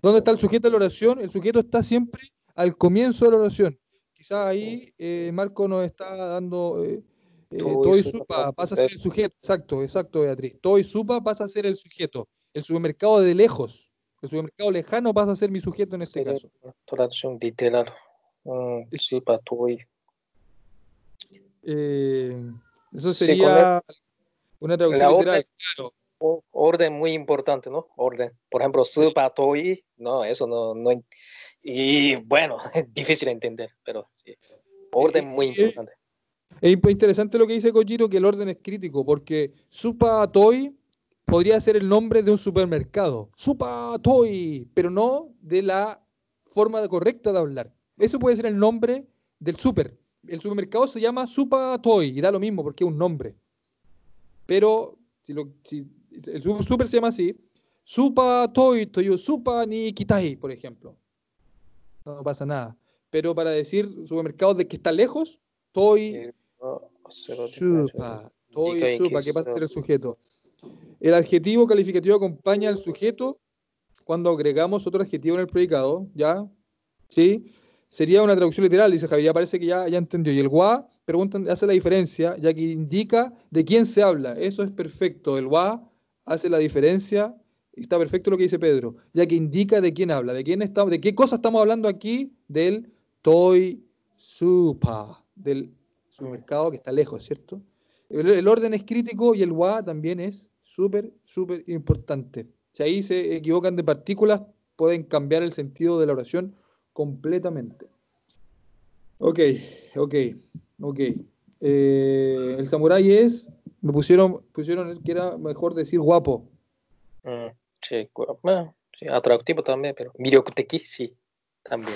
¿Dónde está el sujeto de la oración? El sujeto está siempre al comienzo de la oración. Quizás ahí eh, Marco nos está dando. Eh, eh, Todo y supa supa pasa a ser el sujeto. Exacto, exacto, Beatriz. Todo y supa pasa a ser el sujeto. El supermercado de lejos. El supermercado lejano pasa a ser mi sujeto en este Sería caso. traducción literal. Mm, sí, para tu Eh, eso Sí, sería una traducción La literal. orden. Claro. Orden muy importante, ¿no? Orden. Por ejemplo, su para tu no, eso no, no. Y bueno, es difícil de entender, pero sí. Orden muy Eh, eh, importante. Es imp- interesante lo que dice Kojiro, que el orden es crítico, porque Supa Toy podría ser el nombre de un supermercado. Supa Toy, pero no de la forma correcta de hablar. Eso puede ser el nombre del super. El supermercado se llama Supa Toy y da lo mismo porque es un nombre. Pero si, lo- si el su- super se llama así, Supa Toy Toyo Supa ni Kitai, por ejemplo. No pasa nada. Pero para decir supermercado de que está lejos, Toy Supa, toy supa, que pasa a ser el sujeto. El adjetivo calificativo acompaña al sujeto cuando agregamos otro adjetivo en el predicado, ¿ya? ¿Sí? Sería una traducción literal, dice Javier, ya parece que ya, ya entendió. Y el wa, preguntan, hace la diferencia, ya que indica de quién se habla. Eso es perfecto. El wa hace la diferencia, está perfecto lo que dice Pedro, ya que indica de quién habla, de quién está, de qué cosa estamos hablando aquí, del toy supa, del supermercado que está lejos, ¿cierto? El, el orden es crítico y el wa también es súper, súper importante. Si ahí se equivocan de partículas, pueden cambiar el sentido de la oración completamente. Ok, ok, ok. Eh, el samurái es, me pusieron, pusieron que era mejor decir guapo. Mm, sí, bueno, sí, atractivo también, pero Miryokuteki, sí, también.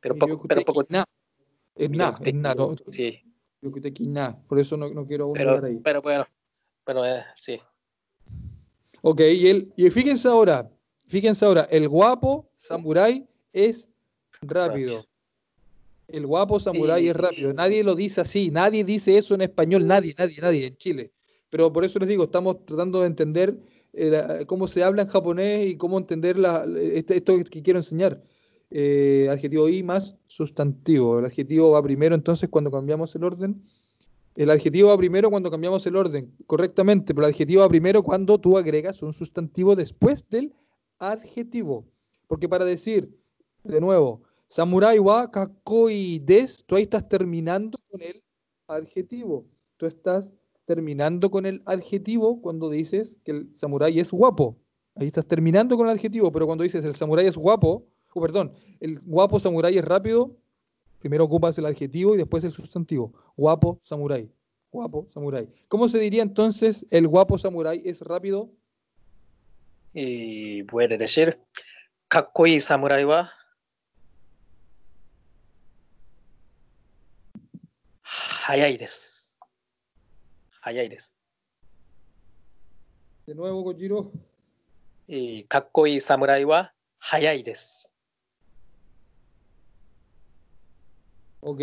Pero poco, pero poco. na. Es na, es na, no, Sí, Miryokuteki na. Por eso no, no quiero pero, ahí. pero bueno, pero eh, sí. Ok, y, el, y fíjense ahora, fíjense ahora, el guapo samurái es rápido. El guapo samurái Sí. es rápido. Nadie lo dice así, nadie dice eso en español, nadie, nadie, nadie en Chile. Pero por eso les digo, estamos tratando de entender cómo se habla en japonés y cómo entender la- este- esto que quiero enseñar. Eh, adjetivo i más sustantivo. El adjetivo va primero entonces cuando cambiamos el orden. El adjetivo va primero cuando cambiamos el orden, correctamente, pero el adjetivo va primero cuando tú agregas un sustantivo después del adjetivo. Porque para decir, de nuevo, samurai wa kakoi des, tú ahí estás terminando con el adjetivo. Tú estás terminando con el adjetivo cuando dices que el samurái es guapo. Ahí estás terminando con el adjetivo, pero cuando dices el samurái es guapo, o perdón, el guapo samurái es rápido, primero ocupas el adjetivo y después el sustantivo. Guapo samurái. Guapo samurái. ¿Cómo se diría entonces el guapo samurái es rápido? Y puede decir, Kakkoi samurai wa hayai. Hayai desu. De nuevo, Kojiro. いいかっこいい侍は速いです。Ok.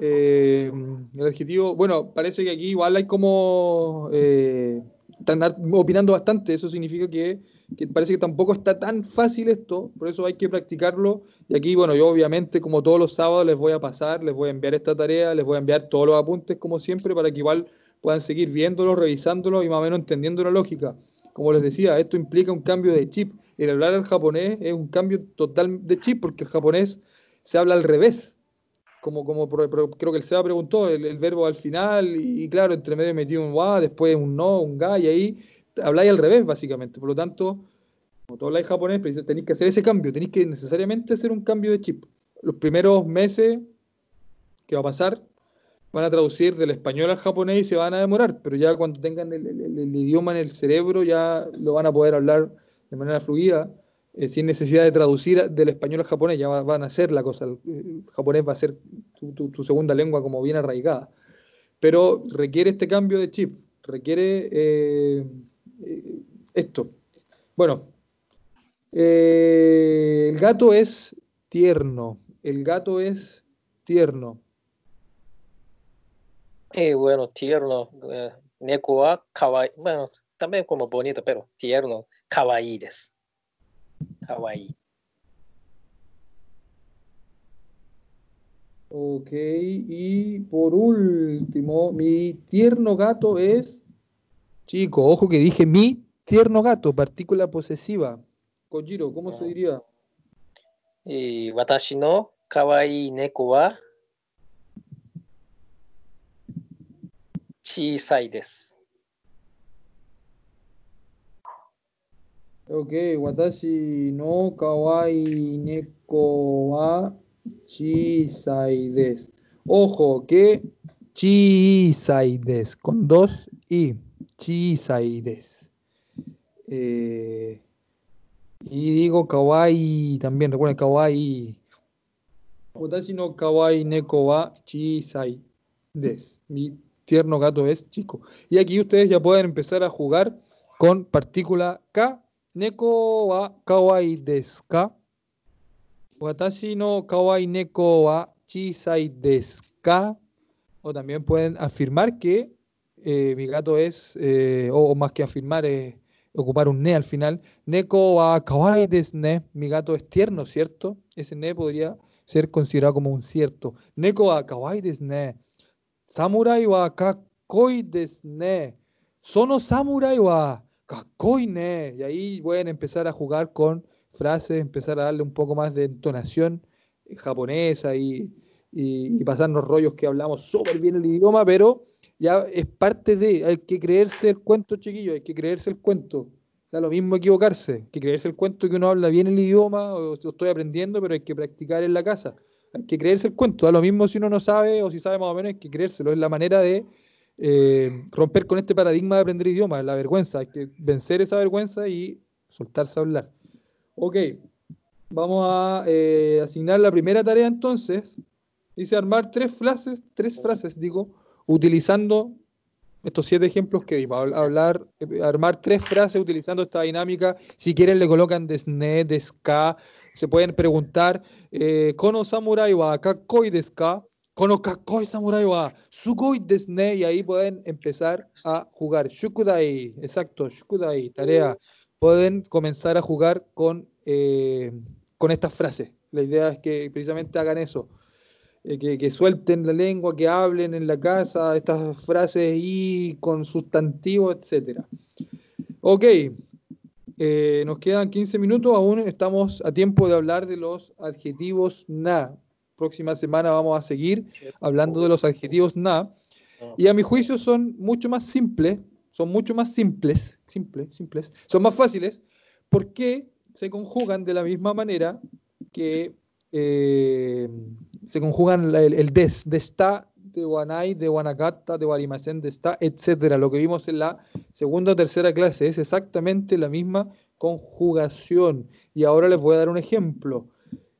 Eh, el adjetivo, bueno, parece que aquí igual hay como... eh, están opinando bastante, eso significa que, que parece que tampoco está tan fácil esto, por eso hay que practicarlo. Y aquí, bueno, yo obviamente como todos los sábados les voy a pasar, les voy a enviar esta tarea, les voy a enviar todos los apuntes como siempre para que igual puedan seguir viéndolo, revisándolo y más o menos entendiendo la lógica. Como les decía, esto implica un cambio de chip. El hablar al japonés es un cambio total de chip porque el japonés se habla al revés como, como creo que el Seba preguntó, el, el verbo al final, y, y claro, entre medio metido un wa, después un no, un ga, y ahí habláis al revés, básicamente. Por lo tanto, como tú habláis japonés, pero tenéis que hacer ese cambio, tenéis que necesariamente hacer un cambio de chip. Los primeros meses que va a pasar, van a traducir del español al japonés y se van a demorar, pero ya cuando tengan el, el- el- idioma en el cerebro, ya lo van a poder hablar de manera fluida eh, sin necesidad de traducir del español al japonés, ya va- van a hacer la cosa. El, el japonés va a ser tu, tu- tu segunda lengua como bien arraigada. pero requiere este cambio de chip, requiere eh, eh, esto. Bueno, eh, el gato es tierno, el gato es tierno. Eh, bueno, tierno. Eh, neko wa kawaii. Bueno, también como bonito, pero tierno. Kawaii desu. Kawaii. Ok, y por último, mi tierno gato es. Chico, ojo que dije mi tierno gato, partícula posesiva. Kojiro, ¿cómo se ah. diría? Eh, watashi no kawaii neko wa chisai desu. Ok, watashi no kawaii neko wa chisai desu. Ojo que chisai desu, con dos i chisai desu. Eh, y digo kawaii también, recuerden kawaii. Watashi no kawaii neko wa chisai desu. Mi tierno gato es chico. Y aquí ustedes ya pueden empezar a jugar con partícula K. Neko wa kawaii desu ka? Watashi no kawaii neko wa chisai desu ka? O también pueden afirmar que eh, mi gato es, eh, o, más que afirmar, es ocupar un ne al final. Neko wa kawaii desu ne. Mi gato es tierno, ¿cierto? Ese ne podría ser considerado como un cierto. Neko wa kawaii desu ne. Samurai wa kakkoi desu ne. Sono samurai wa kakkoi ne. Y ahí pueden empezar a jugar con frases, empezar a darle un poco más de entonación japonesa y, y, y pasarnos rollos que hablamos súper bien el idioma, pero ya es parte de, hay que creerse el cuento, chiquillo, hay que creerse el cuento. Da lo mismo equivocarse, que creerse el cuento que uno habla bien el idioma, o, o estoy aprendiendo, pero hay que practicar en la casa. Hay que creerse el cuento, da lo mismo si uno no sabe o si sabe más o menos, hay que creérselo. Es la manera de eh, romper con este paradigma de aprender idiomas, la vergüenza. Hay que vencer esa vergüenza y soltarse a hablar. Ok, vamos a eh, asignar la primera tarea entonces. Dice armar tres frases, tres frases, digo, utilizando estos siete ejemplos que dimos. Hab- Hablar, eh, armar tres frases utilizando esta dinámica. Si quieren le colocan desne, deska. Se pueden preguntar, eh, ¿Kono samurai wa kakkoi desu ka? Kono kakkoi samurai wa sugoi desu ne? Y ahí pueden empezar a jugar. Shukudai, exacto, shukudai, tarea. Pueden comenzar a jugar con, eh, con estas frases. La idea es que precisamente hagan eso. Eh, que, suelten la lengua, que hablen en la casa, estas frases y con sustantivo, etcétera. Ok, eh, nos quedan 15 minutos, aún estamos a tiempo de hablar de los adjetivos na. Próxima semana vamos a seguir hablando de los adjetivos na. Y a mi juicio son mucho más simples, son mucho más simples, simples, simples, son más fáciles porque se conjugan de la misma manera que eh, se conjugan el, el des, de está, de wanai, de wanagata, de warimasen, de está, etcétera. Lo que vimos en la segunda o tercera clase es exactamente la misma conjugación. Y ahora les voy a dar un ejemplo.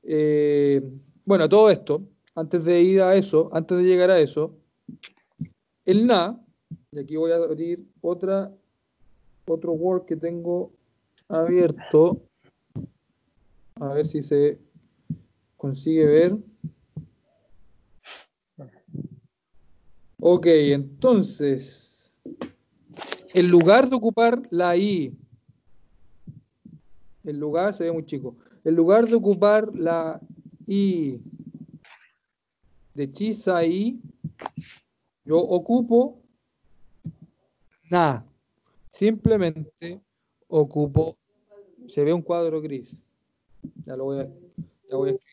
Eh, bueno, todo esto, antes de ir a eso, antes de llegar a eso, el na, y aquí voy a abrir otra, otro Word que tengo abierto, a ver si se consigue ver. Ok, entonces, en lugar de ocupar la I, en lugar, se ve muy chico, en lugar de ocupar la I de chisa I, yo ocupo na. Simplemente ocupo, se ve un cuadro gris. Ya lo voy a, ya voy a escribir.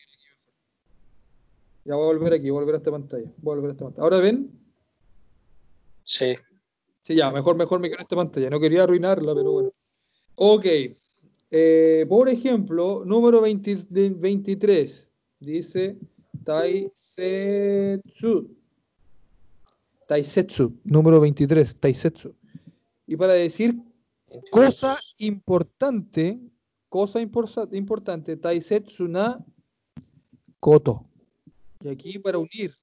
Ya voy a volver aquí, voy a volver a esta pantalla. Voy a volver a esta pantalla. Ahora ven, Sí. Sí, ya, mejor, mejor me quedo en esta pantalla. No quería arruinarla, pero bueno. Ok. Eh, por ejemplo, número 20 de 23 dice Taisetsu. Taisetsu, número 23, Taisetsu. Y para decir cosa importante, cosa importante, Taisetsu na Koto. Y aquí para unir,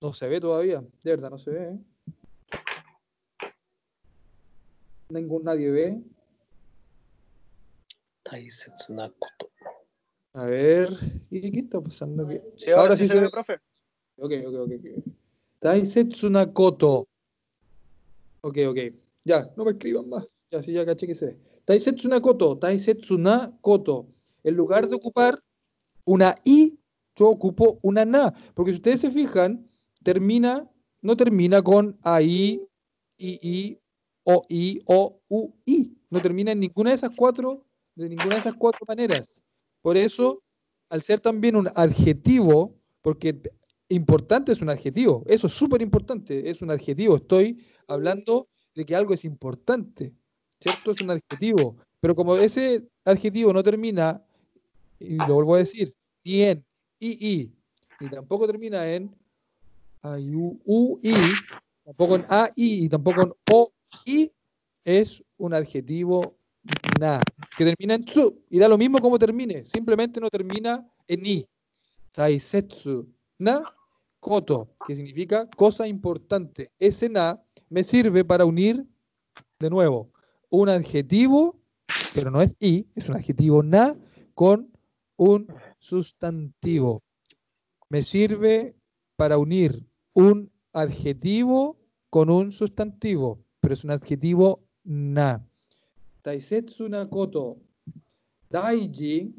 no se ve todavía, de verdad no se ve. ¿eh? Ningún nadie ve. A ver, ¿y qué está pasando aquí? Ahora, sí, sí se, se, ve, profe. Ok, ok, ok. Taisetsu Nakoto. Ok, ok. Ya, no me escriban más. Ya, sí, ya caché que se ve. Taisetsu Nakoto. Taisetsu Nakoto. En lugar de ocupar una I yo ocupo una na. Porque si ustedes se fijan, termina, no termina con ai, i, i, o, i, o, u, i. No termina en ninguna de esas cuatro, de ninguna de esas cuatro maneras. Por eso, al ser también un adjetivo, porque importante es un adjetivo, eso es súper importante, es un adjetivo. Estoy hablando de que algo es importante, ¿cierto? Es un adjetivo. Pero como ese adjetivo no termina, y lo vuelvo a decir, ni en i, i, ni tampoco termina en ai, u, u, i, tampoco en a, i, y tampoco en o, i, es un adjetivo na, que termina en tsu, y da lo mismo como termine, simplemente no termina en i. Taisetsu na koto, que significa cosa importante. Ese na me sirve para unir, de nuevo, un adjetivo, pero no es i, es un adjetivo na con un sustantivo. Me sirve para unir un adjetivo con un sustantivo, pero es un adjetivo na. Taisetsu na koto. Daiji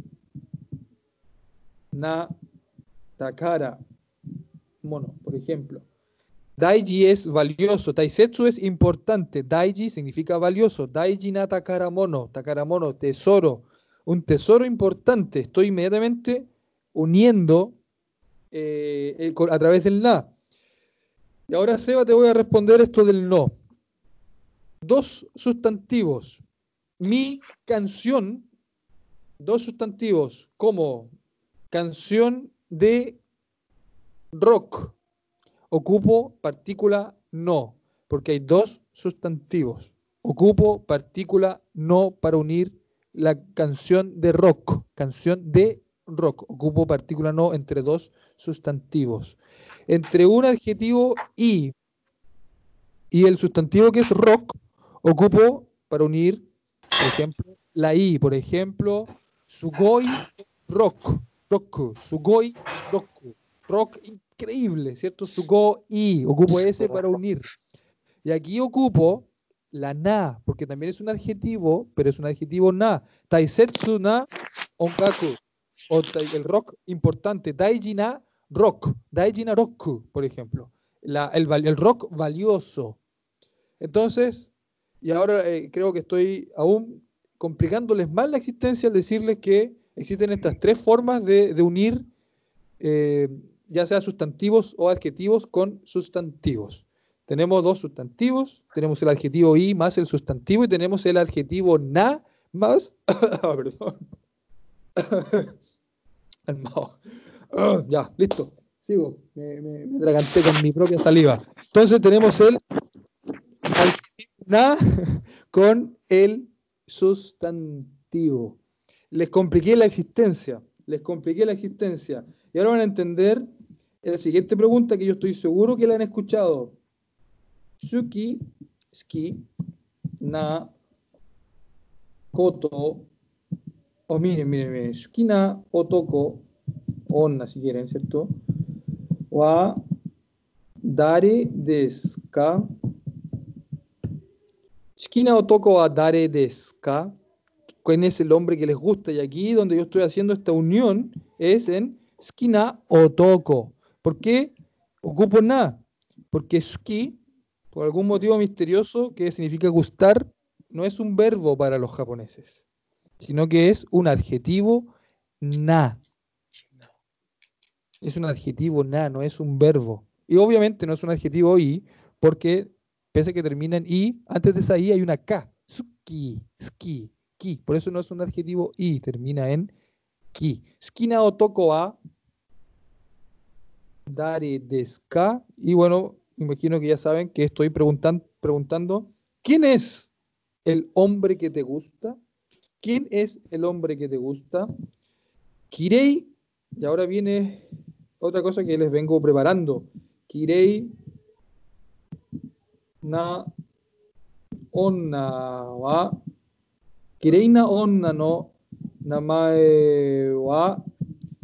na takara. Mono, por ejemplo. Daiji es valioso, Taisetsu es importante, Daiji significa valioso, Daiji na takara mono, takara mono, tesoro, un tesoro importante. Estoy inmediatamente uniendo eh, a través del na. Y ahora, Seba, te voy a responder esto del no. Dos sustantivos. Mi canción, dos sustantivos, como canción de rock. Ocupo partícula no, porque hay dos sustantivos. Ocupo partícula no para unir la canción de rock. Canción de rock. Ocupo partícula no entre dos sustantivos. Entre un adjetivo y y el sustantivo que es rock, ocupo para unir, por ejemplo, la i. Por ejemplo, sugoi rock. Rock. Sugoi rock. Rock increíble, ¿cierto? Sugoi. Ocupo ese para unir. Y aquí ocupo la na, porque también es un adjetivo, pero es un adjetivo na. Taisetsu na ongaku. O el rock importante. Daiji na rock. Daiji na roku, por ejemplo. La- el, el rock valioso. Entonces, y ahora eh, creo que estoy aún complicándoles más la existencia al decirles que existen estas tres formas de, de unir eh, ya sea sustantivos o adjetivos con sustantivos. Tenemos dos sustantivos, tenemos el adjetivo i más el sustantivo y tenemos el adjetivo na más, ah, perdón. Ah, ya, listo, sigo, me, me, con mi propia saliva. Entonces tenemos el na con el sustantivo. Les compliqué la existencia, les compliqué la existencia. Y ahora van a entender la siguiente pregunta que yo estoy seguro que la han escuchado. Suki, ski, na, koto, o miren, miren, miren, suki na, otoko, onna si quieren, ¿cierto? Wa, dare desu ka? Suki na otoko wa dare desu ka? ¿Quién es el hombre que les gusta? Y aquí donde yo estoy haciendo esta unión es en skina otoko. ¿Por qué ocupo na? Porque ski, por algún motivo misterioso que significa gustar, no es un verbo para los japoneses, sino que es un adjetivo na. Es un adjetivo na, no es un verbo. Y obviamente no es un adjetivo i, porque pese a que termina en i, antes de esa i hay una k. Suki, ski, ki. Por eso no es un adjetivo i, termina en ki. Skina otoko wa dare desu ka? Y bueno, imagino que ya saben que estoy preguntan- preguntando, ¿quién es el hombre que te gusta? ¿Quién es el hombre que te gusta? Kirei, y ahora viene otra cosa que les vengo preparando. Kirei na onna wa Kireina onna no namae wa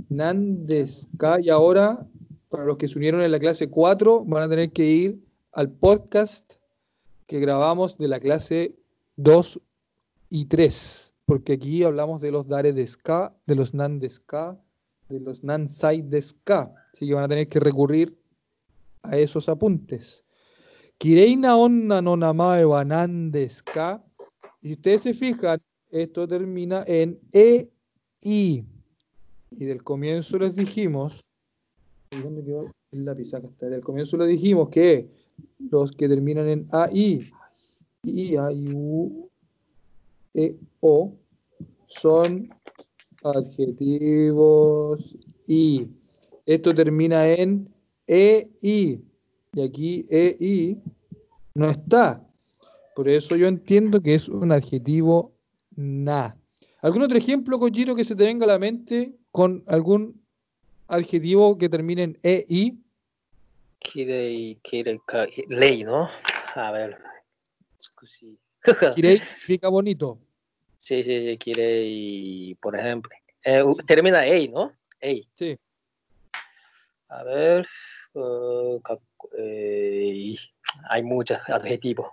nan desu ka? Y ahora, para los que se unieron en la clase 4, van a tener que ir al podcast que grabamos de la clase 2 y 3, porque aquí hablamos de los dare de ska, de los nan de ska, de los nan sai de ska, así que van a tener que recurrir a esos apuntes. Kireina onna no namae wa nan de ska. Si ustedes se fijan, esto termina en e i. Y del comienzo les dijimos, ¿y ¿dónde quedó el lápiz? Acá está. Del comienzo les dijimos que los que terminan en a i, i, a, i, u, e, o, son adjetivos y. Esto termina en e, i. Y aquí e, i no está. Por eso yo entiendo que es un adjetivo na. ¿Algún otro ejemplo, Kojiro, que se te venga a la mente con algún adjetivo que termine en e, i? Kirei, kirei ley, ¿no? A ver. Sí, Kirei significa bonito. sí, sí, kirei, por ejemplo. Eh, termina ei, ¿no? Ei. Sí. A ver. ka- eh, hay muchos adjetivos.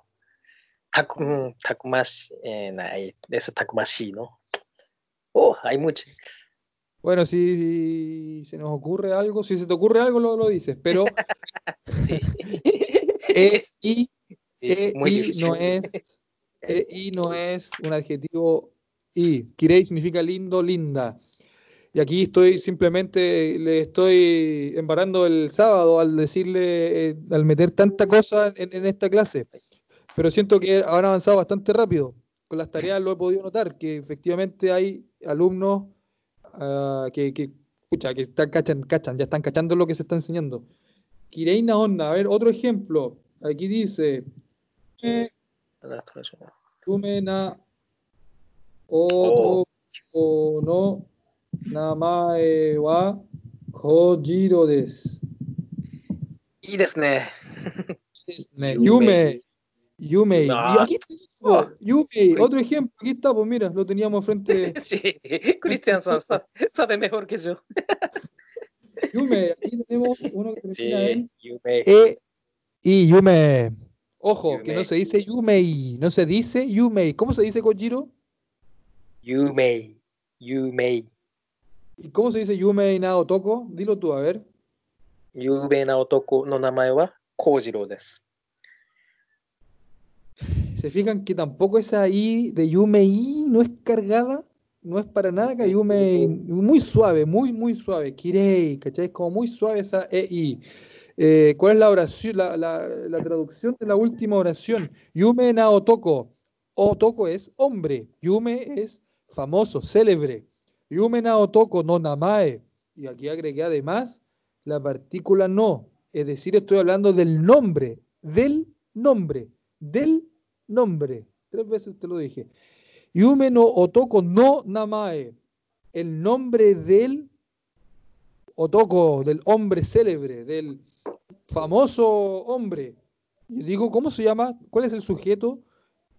Taku, mm, takumashi, eh, nah, eso takumashi, ¿no? Oh, hay muchos. Bueno, si, si se nos ocurre algo, si se te ocurre algo, lo, lo dices, pero Sí. e, i, e, i no es, e, i no es un adjetivo i. Kirei significa lindo, linda. Y aquí estoy simplemente, le estoy embarando el sábado al decirle, eh, al meter tanta cosa en, en esta clase. Pero siento que han avanzado bastante rápido. Con las tareas lo he podido notar, que efectivamente hay alumnos ah, que, que, pucha, que están, cachan, cachan, ya están cachando lo que se está enseñando. Kireina Onda, a ver, otro ejemplo. Aquí dice, "Eh, Yume na otoko no namae wa Kojiro desu. いいですね。 Yume. Yume. Yumei. Aquí oh. Yumei, otro ejemplo. Aquí está, pues mira, lo teníamos frente. sí, Cristian sabe, mejor que yo. Yume, aquí tenemos uno que termina sí. E y Yume. Ojo, que no se dice Yumei, no se dice Yumei. ¿Cómo se dice Kojiro? Yumei, Yumei. ¿Y cómo se dice Yumei Naotoko? Dilo tú, a ver. Yumei Naotoko no namae wa Kojiro. ¿Se fijan que tampoco esa I de Yumei no es cargada? No es para nada que Yumei, muy suave, muy, muy suave. Kirei, ¿cachai? Es como muy suave esa EI. Eh, ¿Cuál es la oración, la, la- la traducción de la última oración? Yume na otoko. Otoko es hombre. Yume es famoso, célebre. Yume na otoko no namae. Y aquí agregué además la partícula no. Es decir, estoy hablando del nombre, del nombre, del nombre. Tres veces te lo dije. Yume no Otoko no Namae. El nombre del Otoko, del hombre célebre, del famoso hombre. Yo digo, ¿cómo se llama? ¿Cuál es el sujeto?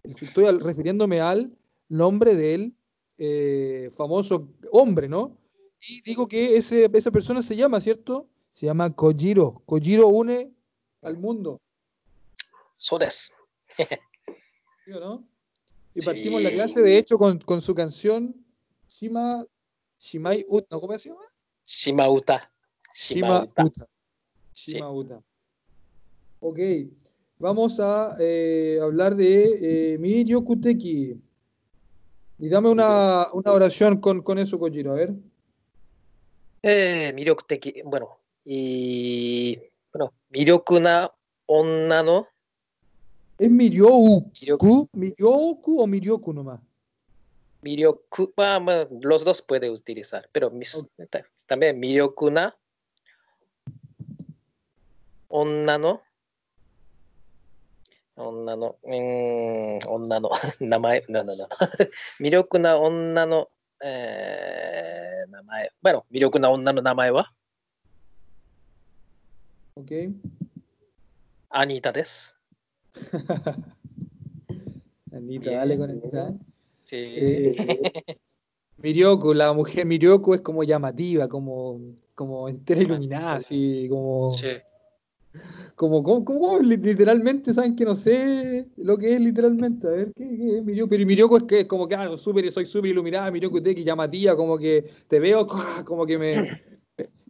Estoy refiriéndome al nombre del eh, famoso hombre, ¿no? Y digo que ese, esa persona se llama, ¿cierto? Se llama Kojiro. Kojiro une al mundo. Sodes. No? Y sí. partimos la clase, de hecho, con, con su canción Shima, Shimai Uta, ¿no? ¿Cómo se llama? Shima Uta. Shima, Uta. Shima. Uta. Ok, vamos a eh, hablar de eh, Mirio Kuteki. Y dame una, una oración con, con, eso, Kojiro, a ver. Eh, Mirio Kuteki, bueno, y... Bueno, Mirio Kuna Onna no の ¿Es Miryoku? 魅力 ¿Miryoku o Miryoku nomás? 魅力は、まあ、los dos puede utilizar, pero mis- Ok. ta- también 魅力な女の女の、うーん、女の名前、ななな魅力な女の、えー名前、bueno, 魅力な女の名前は Ok. アニータです。 Anita, Bien, dale con. Anita. Sí. Eh, Mirioku, la mujer Mirioku es como llamativa, como, como entera iluminada, así, como, Sí. como, como, como li- literalmente, ¿saben que no sé lo que es literalmente? A ver, ¿qué, qué es Mirioku? Pero Mirioku es que es como que, ah, súper, soy súper iluminada, Mirioku te que llamativa, como que te veo, como que me...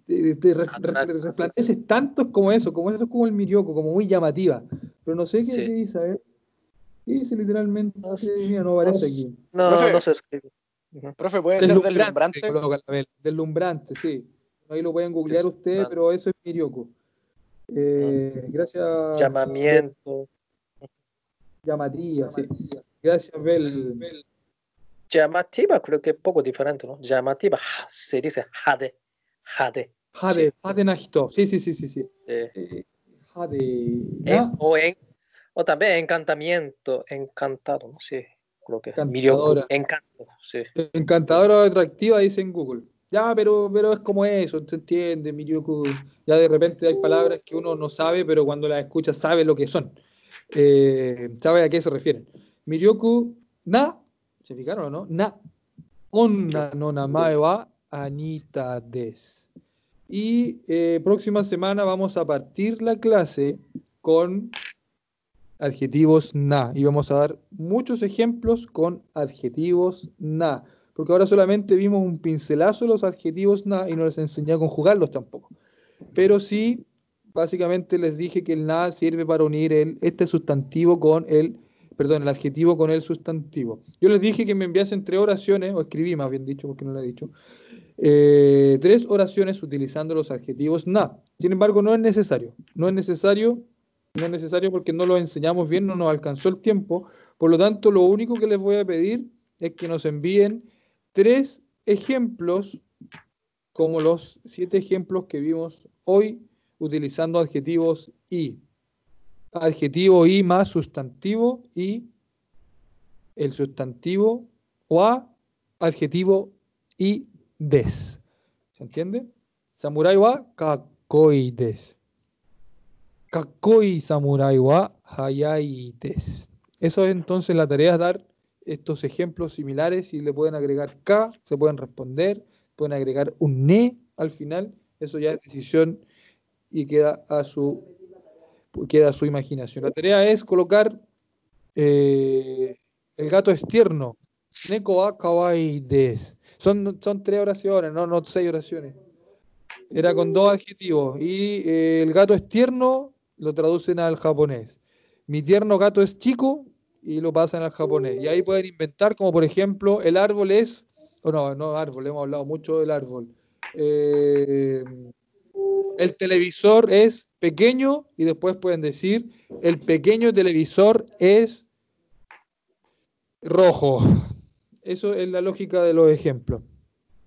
Te, te re- re- re- resplandeces tanto es como eso, como eso es como el Mirioku, como muy llamativa. Pero no sé qué, Sí. qué dice, a ver. ¿Qué dice literalmente? Mira, no aparece aquí. No, Profe. no se escribe. Profe, puede ser deslumbrante. Deslumbrante, sí. Ahí lo pueden googlear Sí, ustedes, pero eso es Mirioku. Eh, gracias. Llamamiento. Llamativa, sí. Gracias, Bel. Llamativa, creo que es poco diferente, ¿no? Llamativa, se dice jade. Jade. Jade, Jade Nahito. Sí, sí, sí, sí. sí. eh, Eh, o, en, o también encantamiento, encantado, ¿no? Sí, creo que. Encantadora. Encanto, sí. Encantadora o atractiva, dice en Google. Ya, pero, pero es como eso, se entiende, Mirioku. Ya de repente hay palabras que uno no sabe, pero cuando las escucha sabe lo que son. Eh, sabe a qué se refieren. Mirioku na, ¿se fijaron o no? Na. Onna no namae wa Anita des. Y eh, próxima semana vamos a partir la clase con adjetivos na. Y vamos a dar muchos ejemplos con adjetivos na. Porque ahora solamente vimos un pincelazo de los adjetivos na y no les enseñé a conjugarlos tampoco. Pero sí, básicamente les dije que el na sirve para unir el, este sustantivo con el, perdón, el adjetivo con el sustantivo. Yo les dije que me enviasen tres oraciones, o escribí más bien dicho, porque no lo he dicho, eh, tres oraciones utilizando los adjetivos na. Sin embargo, no es necesario. No es necesario, no es necesario porque no lo enseñamos bien, no nos alcanzó el tiempo. Por lo tanto, lo único que les voy a pedir es que nos envíen tres ejemplos, como los siete ejemplos que vimos hoy, utilizando adjetivos y. Adjetivo y más sustantivo y el sustantivo o a adjetivo y des. ¿Se entiende? Samurai wa kakoi des. Kakoi samurai wa hayai des. Eso es entonces la tarea es dar estos ejemplos similares y le pueden agregar K, se pueden responder, pueden agregar un ne al final, eso ya es decisión y queda a su queda su imaginación. La tarea es colocar eh, el gato es tierno. Neko wa kawaii des. Son, son tres oraciones, no, no seis oraciones. Era con dos adjetivos. Y eh, el gato es tierno, lo traducen al japonés. Mi tierno gato es chico y lo pasan al japonés. Y ahí pueden inventar, como por ejemplo, el árbol es. O no, no árbol, hemos hablado mucho del árbol. Eh, el televisor es pequeño y después pueden decir el pequeño televisor es rojo. Eso es la lógica de los ejemplos.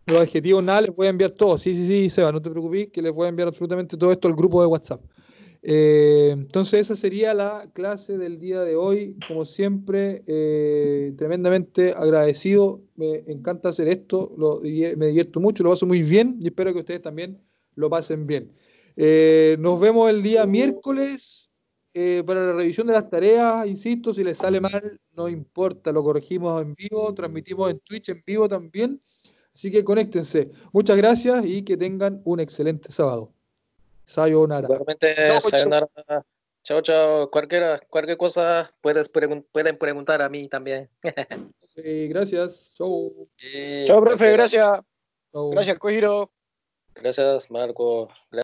Los adjetivos nada les voy a enviar todos. Sí, sí, sí, Seba, no te preocupes, que les voy a enviar absolutamente todo esto al grupo de WhatsApp. Eh, entonces esa sería la clase del día de hoy. Como siempre, eh, tremendamente agradecido. Me encanta hacer esto, lo, me divierto mucho, lo paso muy bien y espero que ustedes también lo pasen bien. Eh, nos vemos el día miércoles eh, para la revisión de las tareas. Insisto, si les sale mal, no importa, lo corregimos en vivo, transmitimos en Twitch en vivo también. Así que conéctense. Muchas gracias y que tengan un excelente sábado. Sayonara. Igualmente, Chao, sayonara. Chao, chao. Cualquiera, cualquier cosa puedes pregun- pueden preguntar a mí también. Gracias. Chau. Y Chao, profe, gracias. Gracias, Kojiro. Gracias, Marco.